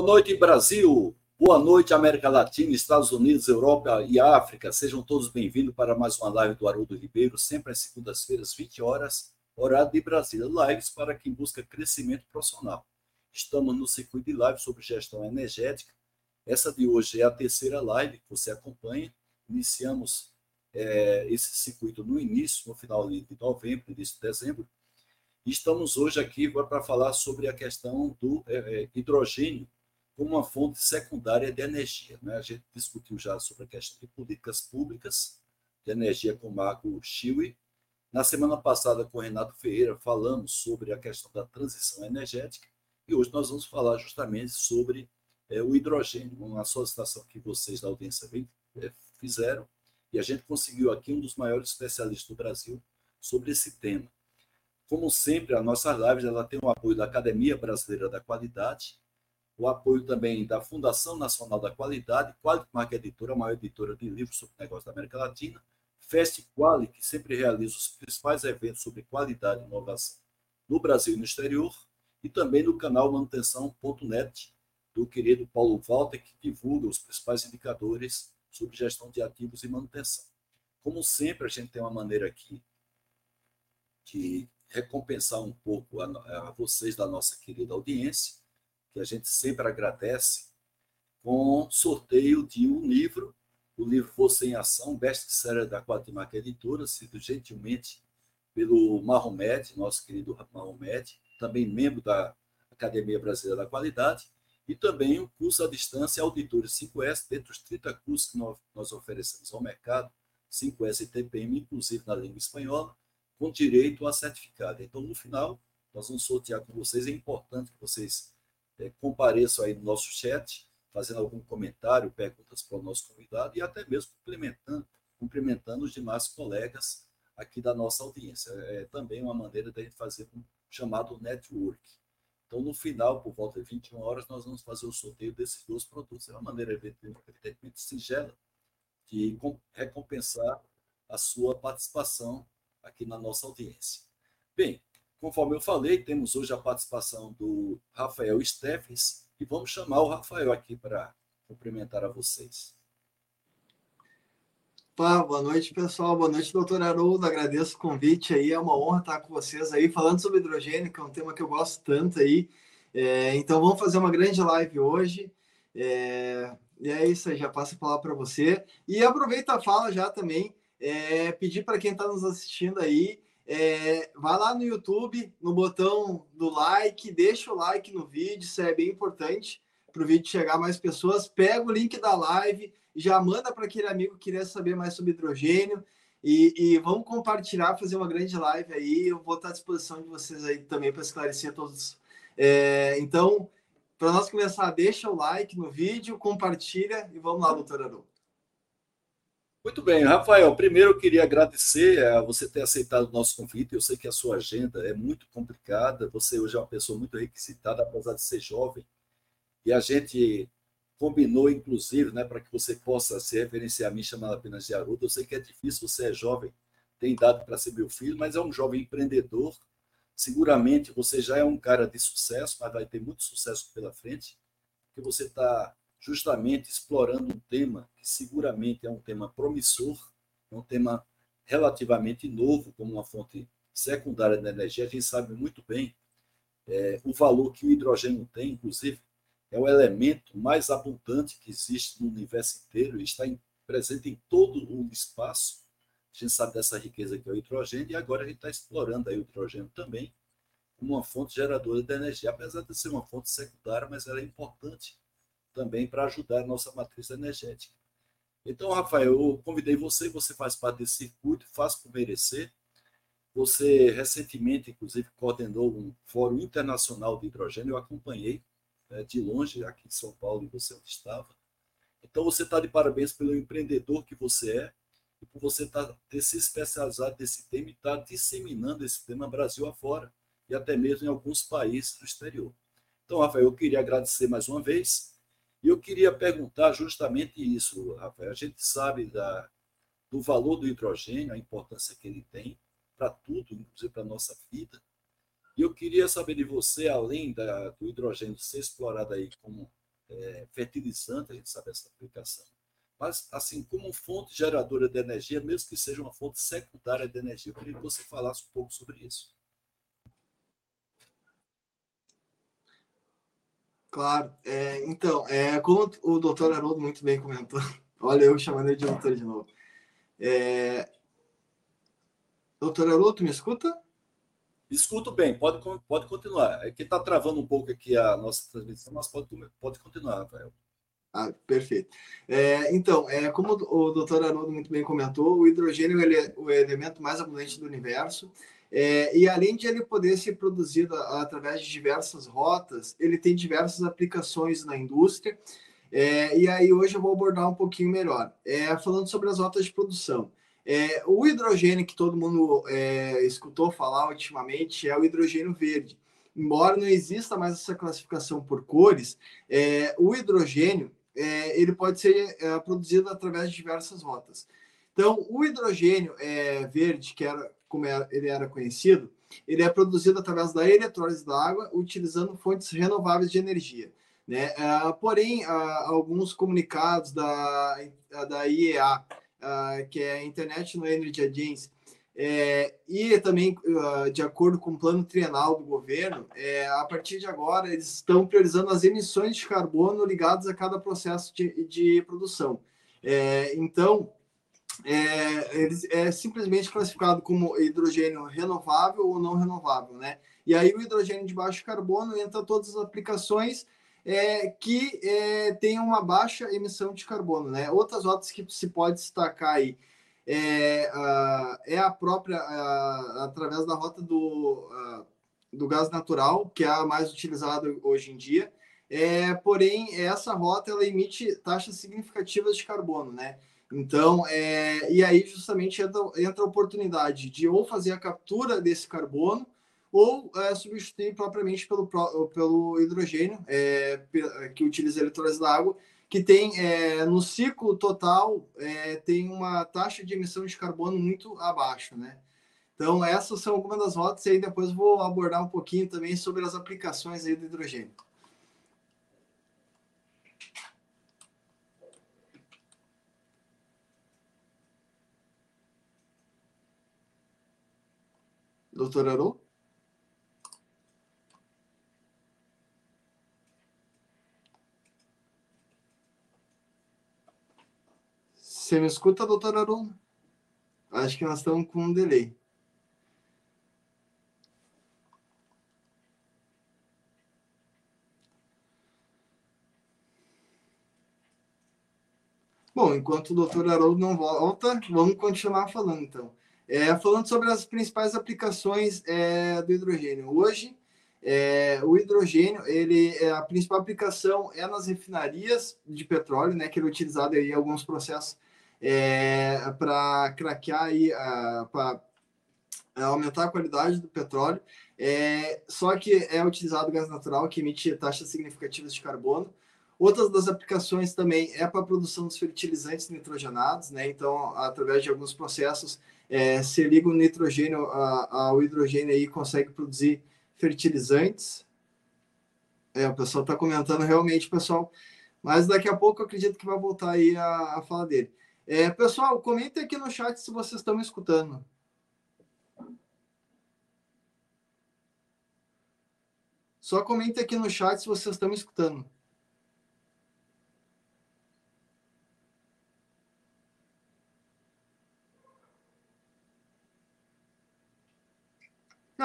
Boa noite, Brasil. Boa noite, América Latina, Estados Unidos, Europa e África. Sejam todos bem-vindos para mais uma live do Haroldo Ribeiro, sempre às segundas-feiras, 20 horas, horário de Brasília. Lives para quem busca crescimento profissional. Estamos no circuito de live sobre gestão energética. Essa de hoje é a terceira live que você acompanha. Iniciamos é, esse circuito no início, no final de novembro, início de dezembro. Estamos hoje aqui para falar sobre a questão do é, é hidrogênio como uma fonte secundária de energia. Né? A gente discutiu já sobre a questão de políticas públicas de energia com o Marco Chiui. Na semana passada, com o Renato Ferreira, falamos sobre a questão da transição energética e hoje nós vamos falar justamente sobre é, o hidrogênio, uma solicitação que vocês da audiência é, fizeram e a gente conseguiu aqui um dos maiores especialistas do Brasil sobre esse tema. Como sempre, a nossa live ela tem o apoio da Academia Brasileira da Qualidade, o apoio também da Fundação Nacional da Qualidade, Qualimark Editora, a maior editora de livros sobre negócios da América Latina, Fest Quali, que sempre realiza os principais eventos sobre qualidade e inovação no Brasil e no exterior, e também no canal manutenção.net, do querido Paulo Walter, que divulga os principais indicadores sobre gestão de ativos e manutenção. Como sempre, a gente tem uma maneira aqui de recompensar um pouco a, a vocês da nossa querida audiência, que a gente sempre agradece, com sorteio de um livro, o livro Você em Ação, best-seller da Quatimac Editora, sido gentilmente pelo Mahomet, nosso querido Mahomet, também membro da Academia Brasileira da Qualidade, e também o curso à distância Auditores 5S, dentre os 30 cursos que nós oferecemos ao mercado, 5S e TPM, inclusive na língua espanhola, com direito a certificado. Então, no final, nós vamos sortear com vocês. É importante que vocês é, compareçam aí no nosso chat, fazendo algum comentário, perguntas para o nosso convidado e até mesmo cumprimentando, cumprimentando os demais colegas aqui da nossa audiência. É também uma maneira de fazer um chamado network. Então, no final, por volta de 21 horas, nós vamos fazer o sorteio desses dois produtos. É uma maneira, evidentemente, singela de recompensar a sua participação aqui na nossa audiência. Bem, conforme eu falei, temos hoje a participação do Rafael Steffens e vamos chamar o Rafael aqui para cumprimentar a vocês. Opa, boa noite, pessoal. Boa noite, doutor Haroldo. Agradeço o convite aí. É uma honra estar com vocês aí, falando sobre hidrogênio, que é um tema que eu gosto tanto aí. É, então, vamos fazer uma grande live hoje. É, e é isso aí, já passo a palavra para você. E aproveita a fala já também, é, pedir para quem está nos assistindo aí, é, vai lá no YouTube, no botão do like, deixa o like no vídeo, isso é bem importante para o vídeo chegar a mais pessoas. Pega o link da live, já manda para aquele amigo que queria saber mais sobre hidrogênio e, e, vamos compartilhar, fazer uma grande live aí. Eu vou estar à disposição de vocês aí também para esclarecer todos. É, então, para nós começar, deixa o like no vídeo, compartilha e vamos lá, doutor Aru. Muito bem, Rafael. Primeiro eu queria agradecer a você ter aceitado o nosso convite. Eu sei que a sua agenda é muito complicada. Você hoje é uma pessoa muito requisitada, apesar de ser jovem. E a gente combinou, inclusive, né, para que você possa se referenciar a mim, chamando apenas de Haroldo. Eu sei que é difícil, você é jovem, tem idade para ser meu filho, mas é um jovem empreendedor. Seguramente você já é um cara de sucesso, mas vai ter muito sucesso pela frente, porque você está justamente explorando um tema que seguramente é um tema promissor, é um tema relativamente novo, como uma fonte secundária de energia. A gente sabe muito bem é, o valor que o hidrogênio tem, inclusive, é o elemento mais abundante que existe no universo inteiro está em, presente em todo o espaço. A gente sabe dessa riqueza que é o hidrogênio e agora a gente está explorando aí o hidrogênio também como uma fonte geradora de energia, apesar de ser uma fonte secundária, mas ela é importante também para ajudar a nossa matriz energética. Então, Rafael, eu convidei você, você faz parte desse circuito, faz por merecer. Você recentemente, inclusive, coordenou um fórum internacional de hidrogênio, eu acompanhei né, de longe, aqui em São Paulo, e você onde estava. Então, você está de parabéns pelo empreendedor que você é e por você tá, ter se especializado nesse tema e estar tá disseminando esse tema Brasil afora e até mesmo em alguns países do exterior. Então, Rafael, eu queria agradecer mais uma vez e eu queria perguntar justamente isso, Rafael. A gente sabe da, do valor do hidrogênio, a importância que ele tem para tudo, inclusive para a nossa vida. E eu queria saber de você, além da, do hidrogênio ser explorado aí como é, fertilizante, a gente sabe essa aplicação. Mas, assim, como fonte geradora de energia, mesmo que seja uma fonte secundária de energia, eu queria que você falasse um pouco sobre isso. Claro. É, então, é, como o doutor Haroldo muito bem comentou, olha eu chamando ele de doutor de novo. É, doutor Haroldo, me escuta? Escuto bem, pode, pode continuar. É que está travando um pouco aqui a nossa transmissão, mas pode, pode continuar, Rafael. Ah, perfeito. É, então, é, como o doutor Haroldo muito bem comentou, o hidrogênio ele é o elemento mais abundante do universo. É, e além de ele poder ser produzido através de diversas rotas, ele tem diversas aplicações na indústria. É, e aí hoje eu vou abordar um pouquinho melhor. É, falando sobre as rotas de produção. É, o hidrogênio que todo mundo é, escutou falar ultimamente é o hidrogênio verde. Embora não exista mais essa classificação por cores, é, o hidrogênio ele pode ser produzido através de diversas rotas. Então, o hidrogênio verde, que era como ele era conhecido, ele é produzido através da eletrólise da água, utilizando fontes renováveis de energia. Né? Uh, porém, uh, alguns comunicados da, da IEA, uh, ah, que é a International Energy Agency, é, e também, de acordo com o plano trienal do governo, é, a partir de agora, eles estão priorizando as emissões de carbono ligadas a cada processo de, de produção. É, então, é, ele é simplesmente classificado como hidrogênio renovável ou não renovável, né? E aí o hidrogênio de baixo carbono entra todas as aplicações é, que é, tem uma baixa emissão de carbono, né? Outras rotas que se pode destacar aí é, a, é a própria, através da rota do, do gás natural, que é a mais utilizada hoje em dia, é, porém, essa rota ela emite taxas significativas de carbono, né? Então, é, e aí justamente entra, entra, a oportunidade de ou fazer a captura desse carbono ou é, substituir propriamente pelo, pelo hidrogênio, é, que utiliza a eletrólise da água, que tem, é, no ciclo total, é, tem uma taxa de emissão de carbono muito abaixo, né? Então, essas são algumas das rotas, e aí depois vou abordar um pouquinho também sobre as aplicações aí do hidrogênio. Doutor Aron? Você me escuta, doutor Aron? Acho que nós estamos com um delay. Bom, enquanto o doutor Haroldo não volta, vamos continuar falando então. É, falando sobre as principais aplicações é, do hidrogênio. Hoje, é, o hidrogênio, ele, é, a principal aplicação é nas refinarias de petróleo, né, que ele é utilizado em alguns processos é, para craquear e para aumentar a qualidade do petróleo. É, só que é utilizado gás natural, que emite taxas significativas de carbono. Outras das aplicações também é para a produção dos fertilizantes nitrogenados, né? Então, através de alguns processos, é, se liga o nitrogênio ao hidrogênio aí consegue produzir fertilizantes. É, o pessoal está comentando realmente, pessoal. Mas daqui a pouco eu acredito que vai voltar aí a, a fala dele. É, pessoal, comentem aqui no chat se vocês estão me escutando. Só comente aqui no chat se vocês estão me escutando.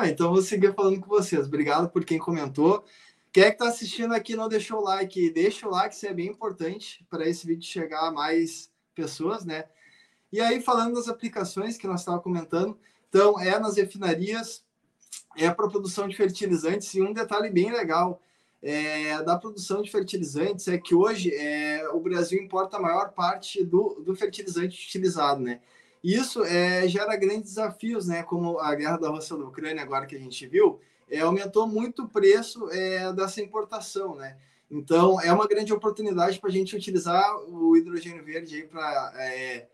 Então vou seguir falando com vocês. Obrigado por quem comentou. Quem é que está assistindo aqui não deixou o like? Deixa o like, isso é bem importante para esse vídeo chegar a mais pessoas, né? E aí, falando das aplicações que nós estávamos comentando, então, é nas refinarias, é para produção de fertilizantes, e um detalhe bem legal é, da produção de fertilizantes é que hoje é, o Brasil importa a maior parte do, do fertilizante utilizado, né? Isso é, gera grandes desafios, né? Como a guerra da Rússia da Ucrânia, agora que a gente viu, é, aumentou muito o preço é, dessa importação, né? Então, é uma grande oportunidade para a gente utilizar o hidrogênio verde para é,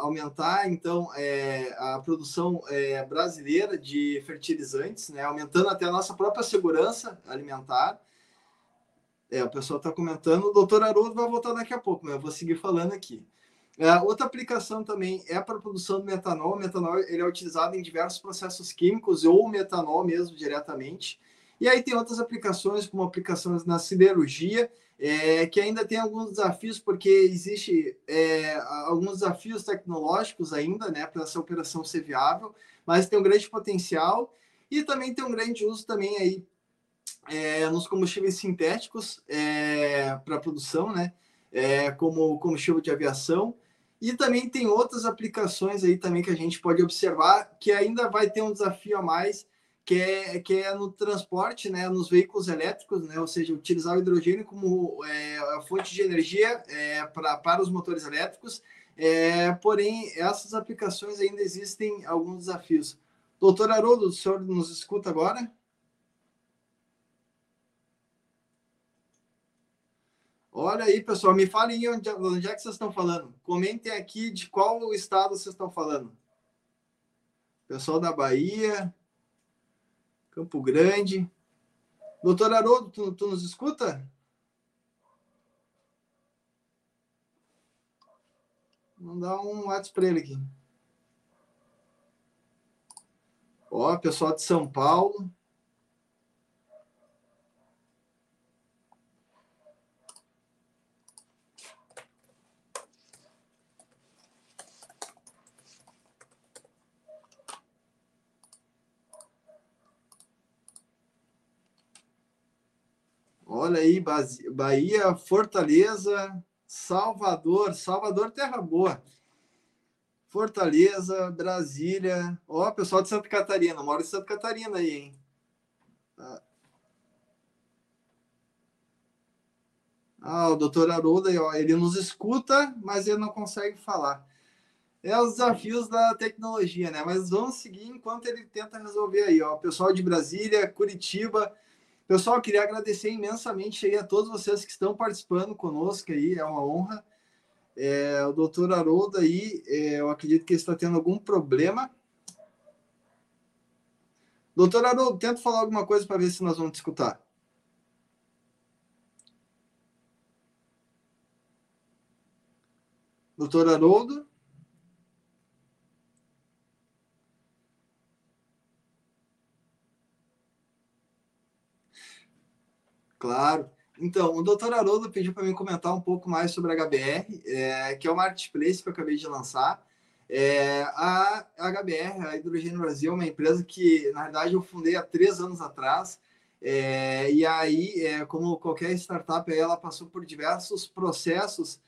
aumentar, então, é, a produção é, brasileira de fertilizantes, né? Aumentando até a nossa própria segurança alimentar. É, o pessoal está comentando. O doutor Haroldo vai voltar daqui a pouco, mas eu vou seguir falando aqui. É, outra aplicação também é para a produção do metanol. O metanol ele é utilizado em diversos processos químicos ou metanol mesmo diretamente. E aí tem outras aplicações, como aplicações na siderurgia, é, que ainda tem alguns desafios, porque existe é, alguns desafios tecnológicos ainda, né, para essa operação ser viável, mas tem um grande potencial e também tem um grande uso também aí é, nos combustíveis sintéticos é, para produção, né, é, como combustível de aviação. E também tem outras aplicações aí também que a gente pode observar que ainda vai ter um desafio a mais, que é, que é no transporte, né, nos veículos elétricos, né, ou seja, utilizar o hidrogênio como é, a fonte de energia é, pra, para os motores elétricos. É, porém, essas aplicações ainda existem alguns desafios. Doutor Haroldo, o senhor nos escuta agora? Olha aí, pessoal, me falem onde, onde é que vocês estão falando. Comentem aqui de qual estado vocês estão falando. Pessoal da Bahia, Campo Grande. Doutor Haroldo, tu, tu nos escuta? Mandar um WhatsApp para ele aqui. Ó, pessoal de São Paulo. Olha aí, Bahia, Fortaleza, Salvador, Salvador, Terra Boa. Fortaleza, Brasília. Ó, pessoal de Santa Catarina, mora em Santa Catarina aí, hein? Ah, ah o doutor Haroldo, ele nos escuta, mas ele não consegue falar. É os desafios da tecnologia, né? Mas vamos seguir enquanto ele tenta resolver aí, ó. Pessoal de Brasília, Curitiba, Pessoal, queria agradecer imensamente aí a todos vocês que estão participando conosco aí, é uma honra. É, o doutor Haroldo aí, é, eu acredito que ele está tendo algum problema. Doutor Haroldo, tenta falar alguma coisa para ver se nós vamos escutar. Doutor Haroldo? Claro. Então, o doutor Haroldo pediu para mim comentar um pouco mais sobre a HBR, é, que é o marketplace que eu acabei de lançar. É, a HBR, a Hidrogênio Brasil, é uma empresa que, na verdade, eu fundei há três anos atrás. É, e aí, é, como qualquer startup, ela passou por diversos processos.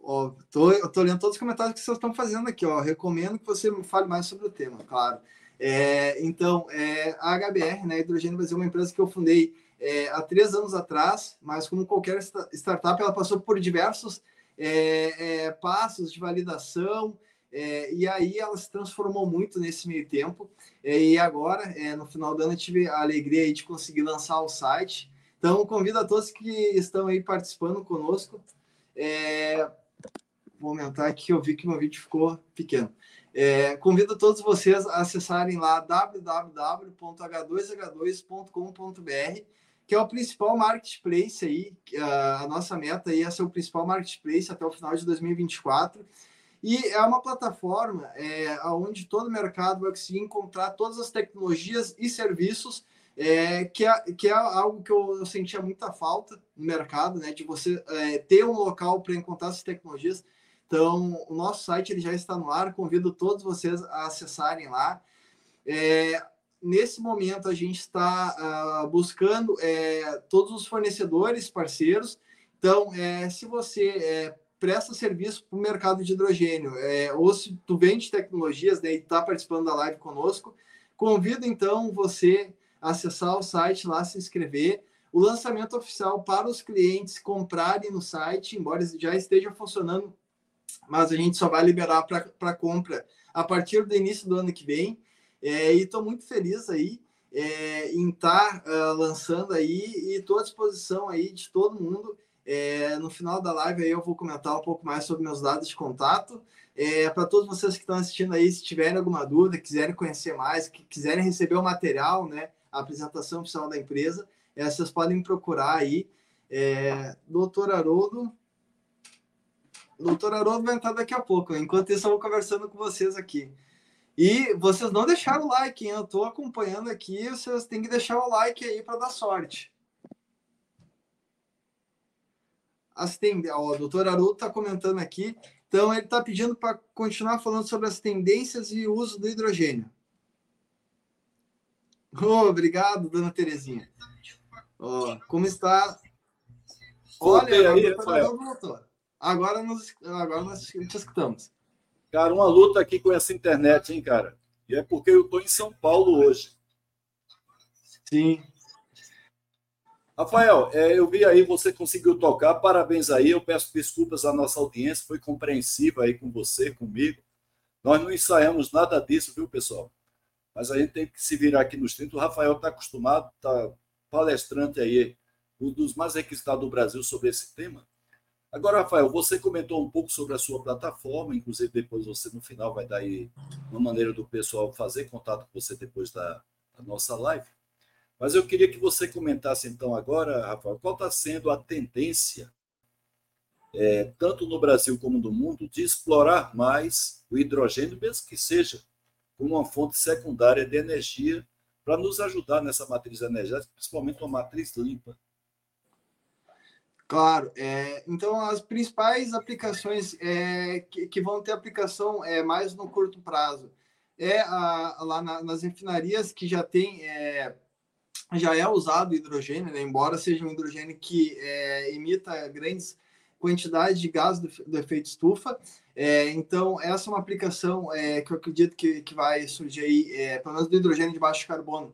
Ó, tô, tô lendo todos os comentários que vocês estão fazendo aqui. Ó. Recomendo que você fale mais sobre o tema, claro. É, então, é, a HBR, né, Hidrogênio Brasil, é uma empresa que eu fundei é, há três anos atrás, mas como qualquer startup, ela passou por diversos é, é, passos de validação, é, e aí ela se transformou muito nesse meio tempo. e agora, no final do ano, eu tive a alegria de conseguir lançar o site. Então, convido a todos que estão aí participando conosco. vou aumentar aqui, eu vi que meu vídeo ficou pequeno. É, convido todos vocês a acessarem lá www.h2h2.com.br, que é o principal marketplace aí, a nossa meta aí é ser o principal marketplace até o final de 2024. E é uma plataforma é, onde todo mercado vai conseguir encontrar todas as tecnologias e serviços é, que, é, que é algo que eu, eu, sentia muita falta no mercado, né? De você é, ter um local para encontrar essas tecnologias. Então, o nosso site ele já está no ar, convido todos vocês a acessarem lá. É, nesse momento, a gente está uh, buscando é, todos os fornecedores, parceiros. Então, é, se você é, presta serviço para o mercado de hidrogênio, é, ou se tu vende tecnologias né, e está participando da live conosco, convido então você a acessar o site lá, se inscrever. O lançamento oficial para os clientes comprarem no site, embora já esteja funcionando mas a gente só vai liberar para compra a partir do início do ano que vem. É, e estou muito feliz aí é, em estar tá, uh, lançando aí e estou à disposição aí de todo mundo. É, no final da live aí eu vou comentar um pouco mais sobre meus dados de contato. É, para todos vocês que estão assistindo aí, se tiverem alguma dúvida, quiserem conhecer mais, que quiserem receber o material, né, a apresentação oficial da empresa, É, vocês podem procurar aí. É, Doutor Haroldo. Doutor Haroldo vai entrar daqui a pouco. Enquanto isso, eu vou conversando com vocês aqui. E vocês não deixaram o like, hein? Eu estou acompanhando aqui. Vocês têm que deixar o like aí para dar sorte. As tend... Ó, o doutor Haroldo está comentando aqui. Então, ele está pedindo para continuar falando sobre as tendências e o uso do hidrogênio. Oh, obrigado, dona Terezinha. Oh, como está? Olha, aí, Rafael. Agora, nós, agora nós te escutamos. Cara, uma luta aqui com essa internet, hein, cara? E é porque eu estou em São Paulo hoje. Sim. Rafael, é, eu vi aí, você conseguiu tocar, parabéns aí. Eu peço desculpas à nossa audiência, foi compreensiva aí com você, comigo. Nós não ensaiamos nada disso, viu, pessoal? Mas a gente tem que se virar aqui nos 30. O Rafael está acostumado, está palestrante aí, um dos mais requisitados do Brasil sobre esse tema. Agora, Rafael, você comentou um pouco sobre a sua plataforma, inclusive depois você no final vai dar aí uma maneira do pessoal fazer contato com você depois da, da nossa live. Mas eu queria que você comentasse então agora, Rafael, qual está sendo a tendência, é, tanto no Brasil como no mundo, de explorar mais o hidrogênio, mesmo que seja como uma fonte secundária de energia para nos ajudar nessa matriz energética, principalmente uma matriz limpa. Claro, é, então as principais aplicações é, que, que, vão ter aplicação é mais no curto prazo é a, lá na, nas refinarias que já tem é, já é usado hidrogênio, né? embora seja um hidrogênio que é, emita grandes quantidades de gás do, do efeito estufa. É, então, essa é uma aplicação é, que eu acredito que, que vai surgir aí, pelo menos do hidrogênio de baixo carbono,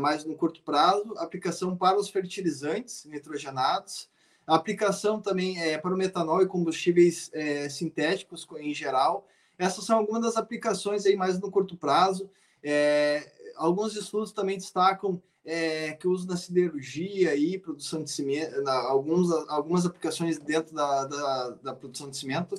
mais no curto prazo. Aplicação para os fertilizantes nitrogenados. Aplicação também é, para o metanol e combustíveis é, sintéticos em geral. Essas são algumas das aplicações aí mais no curto prazo. É, alguns estudos também destacam é, que uso na siderurgia e produção de cimento, na, alguns, algumas aplicações dentro da, da, da produção de cimento.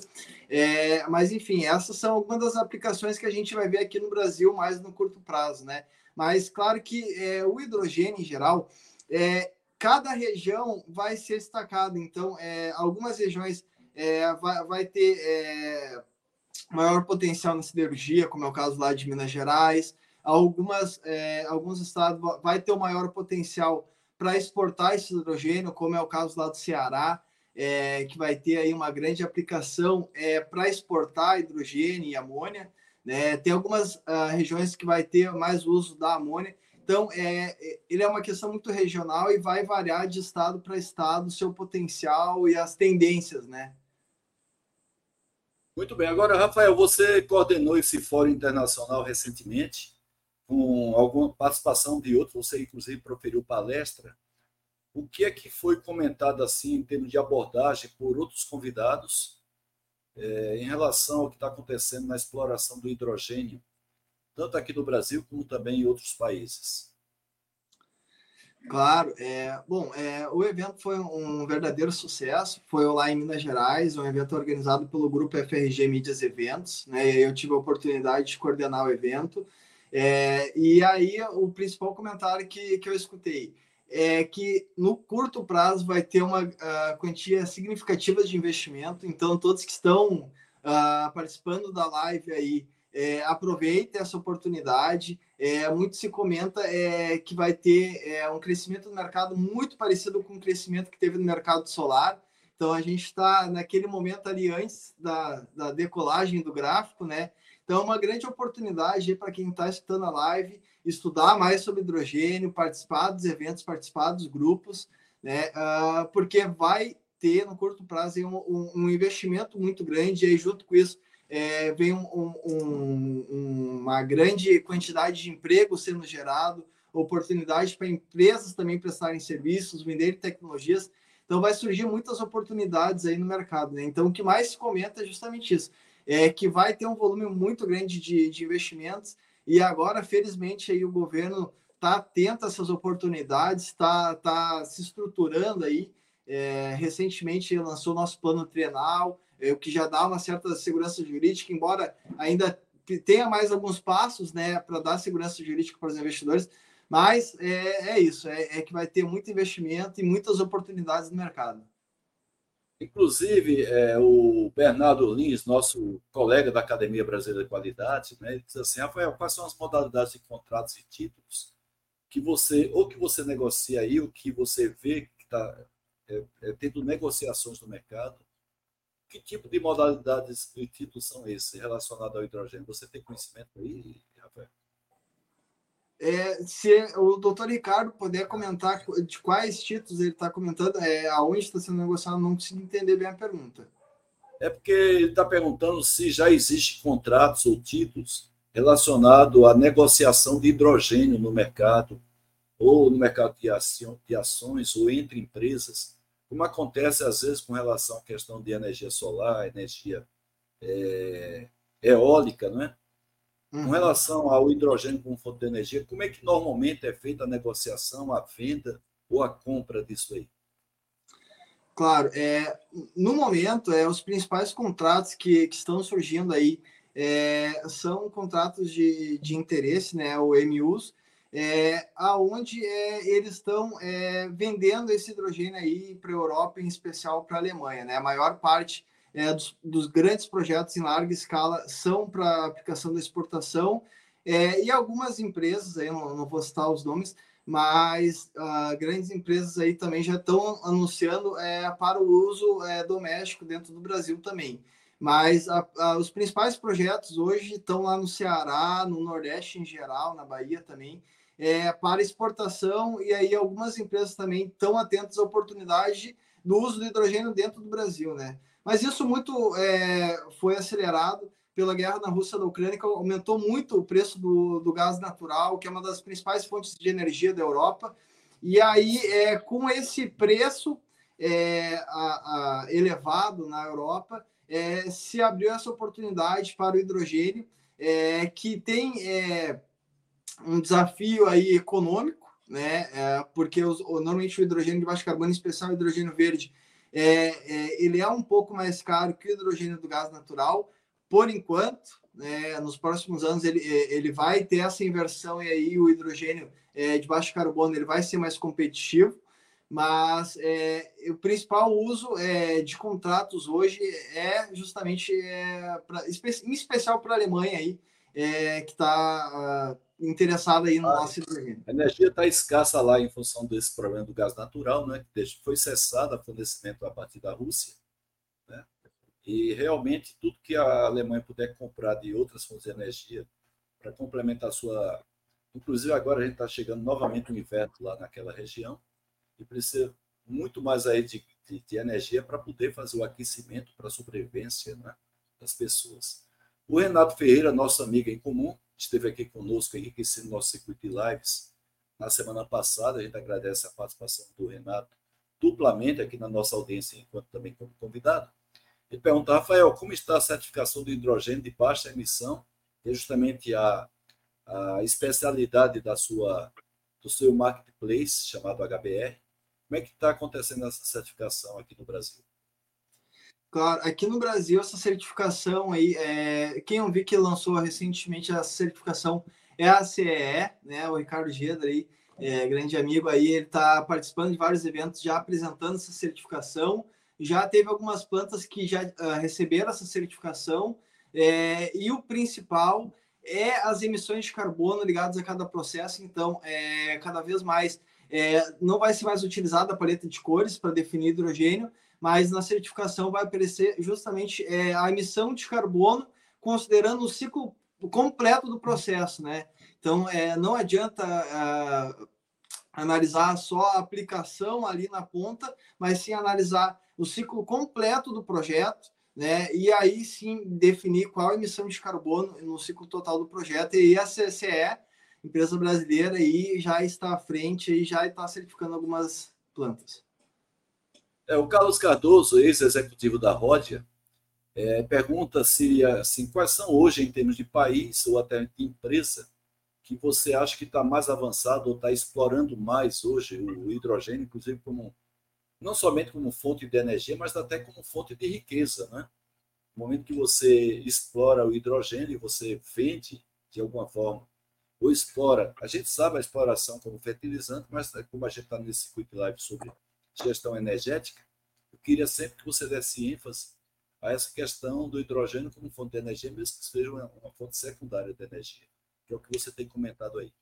É, mas, enfim, essas são algumas das aplicações que a gente vai ver aqui no Brasil mais no curto prazo, né? Mas, claro que é, o hidrogênio, em geral, é, cada região vai ser destacada. Então, é, algumas regiões é, vai, vai ter é, maior potencial na siderurgia, como é o caso lá de Minas Gerais, algumas, é, alguns estados vai ter o maior potencial para exportar esse hidrogênio, como é o caso lá do Ceará, é, que vai ter aí uma grande aplicação é, para exportar hidrogênio e amônia. Né? Tem algumas uh, regiões que vai ter mais uso da amônia. Então, é, ele é uma questão muito regional e vai variar de estado para estado o seu potencial e as tendências, né? Muito bem. Agora, Rafael, você coordenou esse fórum internacional recentemente com alguma participação de outros, você inclusive proferiu palestra. O que é que foi comentado assim em termos de abordagem por outros convidados é, em relação ao que está acontecendo na exploração do hidrogênio, tanto aqui no Brasil como também em outros países? Claro, é, bom, é, o evento foi um verdadeiro sucesso, foi lá em Minas Gerais, um evento organizado pelo grupo FRG Mídias Eventos, né, eu tive a oportunidade de coordenar o evento, é, e aí, o principal comentário que, que eu escutei é que no curto prazo vai ter uma uh, quantia significativa de investimento, então todos que estão uh, participando da live aí, é, aproveitem essa oportunidade. É, muito se comenta é, que vai ter é, um crescimento do mercado muito parecido com o crescimento que teve no mercado solar. Então a gente está naquele momento ali antes da, da decolagem do gráfico, né? Então, é uma grande oportunidade para quem está escutando a live estudar mais sobre hidrogênio, participar dos eventos, participar dos grupos, né? Uh, porque vai ter no curto prazo um, um, um, investimento muito grande, e aí, junto com isso, é, vem um, uma grande quantidade de emprego sendo gerado, oportunidade para empresas também prestarem serviços, venderem tecnologias. Então, vai surgir muitas oportunidades aí no mercado. Né? Então, o que mais se comenta é justamente isso é, que vai ter um volume muito grande de, de investimentos e agora, felizmente, aí o governo está atento a essas oportunidades, está tá se estruturando aí. É, recentemente lançou nosso plano trienal, o que já dá uma certa segurança jurídica, embora ainda tenha mais alguns passos né, para dar segurança jurídica para os investidores, Mas é, é isso, é, é, que vai ter muito investimento e muitas oportunidades no mercado. Inclusive, é, o Bernardo Lins, nosso colega da Academia Brasileira de Qualidade, né, ele diz assim, Rafael, quais são as modalidades de contratos e títulos que você, ou que você negocia aí, o que você vê que está é, é, tendo negociações no mercado, que tipo de modalidades e títulos são esses relacionados ao hidrogênio? Você tem conhecimento aí, Rafael? É, se o doutor Ricardo puder comentar de quais títulos ele está comentando, é, aonde está sendo negociado, não consigo entender bem a pergunta. É porque ele está perguntando se já existem contratos ou títulos relacionados à negociação de hidrogênio no mercado, ou no mercado de, de ações, ou entre empresas como acontece às vezes com relação à questão de energia solar, energia é, eólica, não é? Uhum. Com relação ao hidrogênio como fonte de energia, como é que normalmente é feita a negociação, a venda ou a compra disso aí? Claro, é, no momento, é, os principais contratos que, que estão surgindo aí é, são contratos de, de interesse, né, o MUs, é, aonde é, eles estão é, vendendo esse hidrogênio aí para a Europa, em especial para a Alemanha. Né? A maior parte é, dos, dos, grandes projetos em larga escala são para aplicação da exportação é, e algumas empresas, aí não, não, vou citar os nomes, mas uh, grandes empresas aí também já estão anunciando é, para o uso é, doméstico dentro do Brasil também. Mas a, a, os principais projetos hoje estão lá no Ceará, no Nordeste em geral, na Bahia também, é, para exportação, e aí algumas empresas também estão atentas à oportunidade do uso do hidrogênio dentro do Brasil, né? Mas isso muito é, foi acelerado pela guerra na Rússia da Ucrânia, que aumentou muito o preço do, do gás natural, que é uma das principais fontes de energia da Europa. E aí, é, com esse preço é, a, a, elevado na Europa, é, se abriu essa oportunidade para o hidrogênio, é, que tem é, um desafio aí econômico, né? É, porque os, normalmente o hidrogênio de baixo carbono, em especial o hidrogênio verde, é, é, ele é um pouco mais caro que o hidrogênio do gás natural, por enquanto. Né, nos próximos anos ele, é, ele vai ter essa inversão e aí o hidrogênio é, de baixo carbono ele vai ser mais competitivo, mas é, o principal uso é, de contratos hoje é justamente é, pra, em especial para a Alemanha aí, é, que está interessada aí no a, nosso hidrogênio. A energia está escassa lá em função desse problema do gás natural, né, que foi cessado o fornecimento a partir da Rússia. Né, e realmente tudo que a Alemanha puder comprar de outras fontes de energia para complementar a sua. Inclusive, agora a gente está chegando novamente o inverno lá naquela região e precisa muito mais aí de, de, de energia para poder fazer o aquecimento para a sobrevivência né, das pessoas. O Renato Ferreira, nosso amigo em comum, esteve aqui conosco, enriquecendo nosso circuito de lives na semana passada. A gente agradece a participação do Renato duplamente aqui na nossa audiência, enquanto também como convidado. Ele pergunta, Rafael, como está a certificação do hidrogênio de baixa emissão, que é justamente a, a especialidade da sua, do seu marketplace, chamado HBR. Como é que está acontecendo essa certificação aqui no Brasil? Claro, aqui no Brasil, essa certificação aí, é, quem eu vi que lançou recentemente a certificação é a CEE, né? O Ricardo Gedra aí, é, grande amigo aí, ele está participando de vários eventos já apresentando essa certificação. Já teve algumas plantas que já uh, receberam essa certificação, é, e o principal é as emissões de carbono ligadas a cada processo, então, é, cada vez mais é, não vai ser mais utilizada a paleta de cores para definir hidrogênio, mas na certificação vai aparecer justamente é, a emissão de carbono, considerando o ciclo completo do processo, né? Então, é, não adianta é, analisar só a aplicação ali na ponta, mas sim analisar o ciclo completo do projeto, né? E aí sim definir qual a emissão de carbono no ciclo total do projeto. E a CCE, empresa brasileira, aí já está à frente e já está certificando algumas plantas. É, o Carlos Cardoso, ex-executivo da Ródia, é, pergunta se assim, quais são hoje, em termos de país ou até de empresa, que você acha que está mais avançado ou está explorando mais hoje o hidrogênio, inclusive como não somente como fonte de energia, mas até como fonte de riqueza, né? No momento que você explora o hidrogênio, você vende de alguma forma ou explora. A gente sabe a exploração como fertilizante, mas é como a gente está nesse quick live sobre gestão energética, eu queria sempre que você desse ênfase a essa questão do hidrogênio como fonte de energia, mesmo que seja uma, uma fonte secundária de energia, que é o que você tem comentado aí.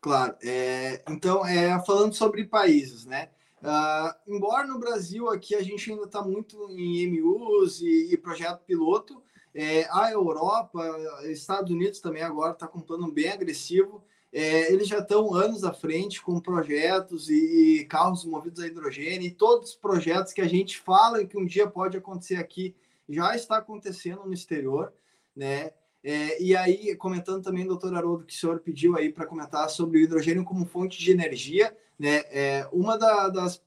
Claro. É, então, é, falando sobre países, né? Uh, embora no Brasil aqui a gente ainda está muito em MUs e, e projeto piloto, é, a Europa, Estados Unidos também agora está com um plano bem agressivo. É, eles já estão anos à frente com projetos e, e, carros movidos a hidrogênio, e todos os projetos que a gente fala que um dia pode acontecer aqui já está acontecendo no exterior, né? É, e aí, comentando também, doutor Haroldo, que o senhor pediu aí para comentar sobre o hidrogênio como fonte de energia, né? É, uma da, das,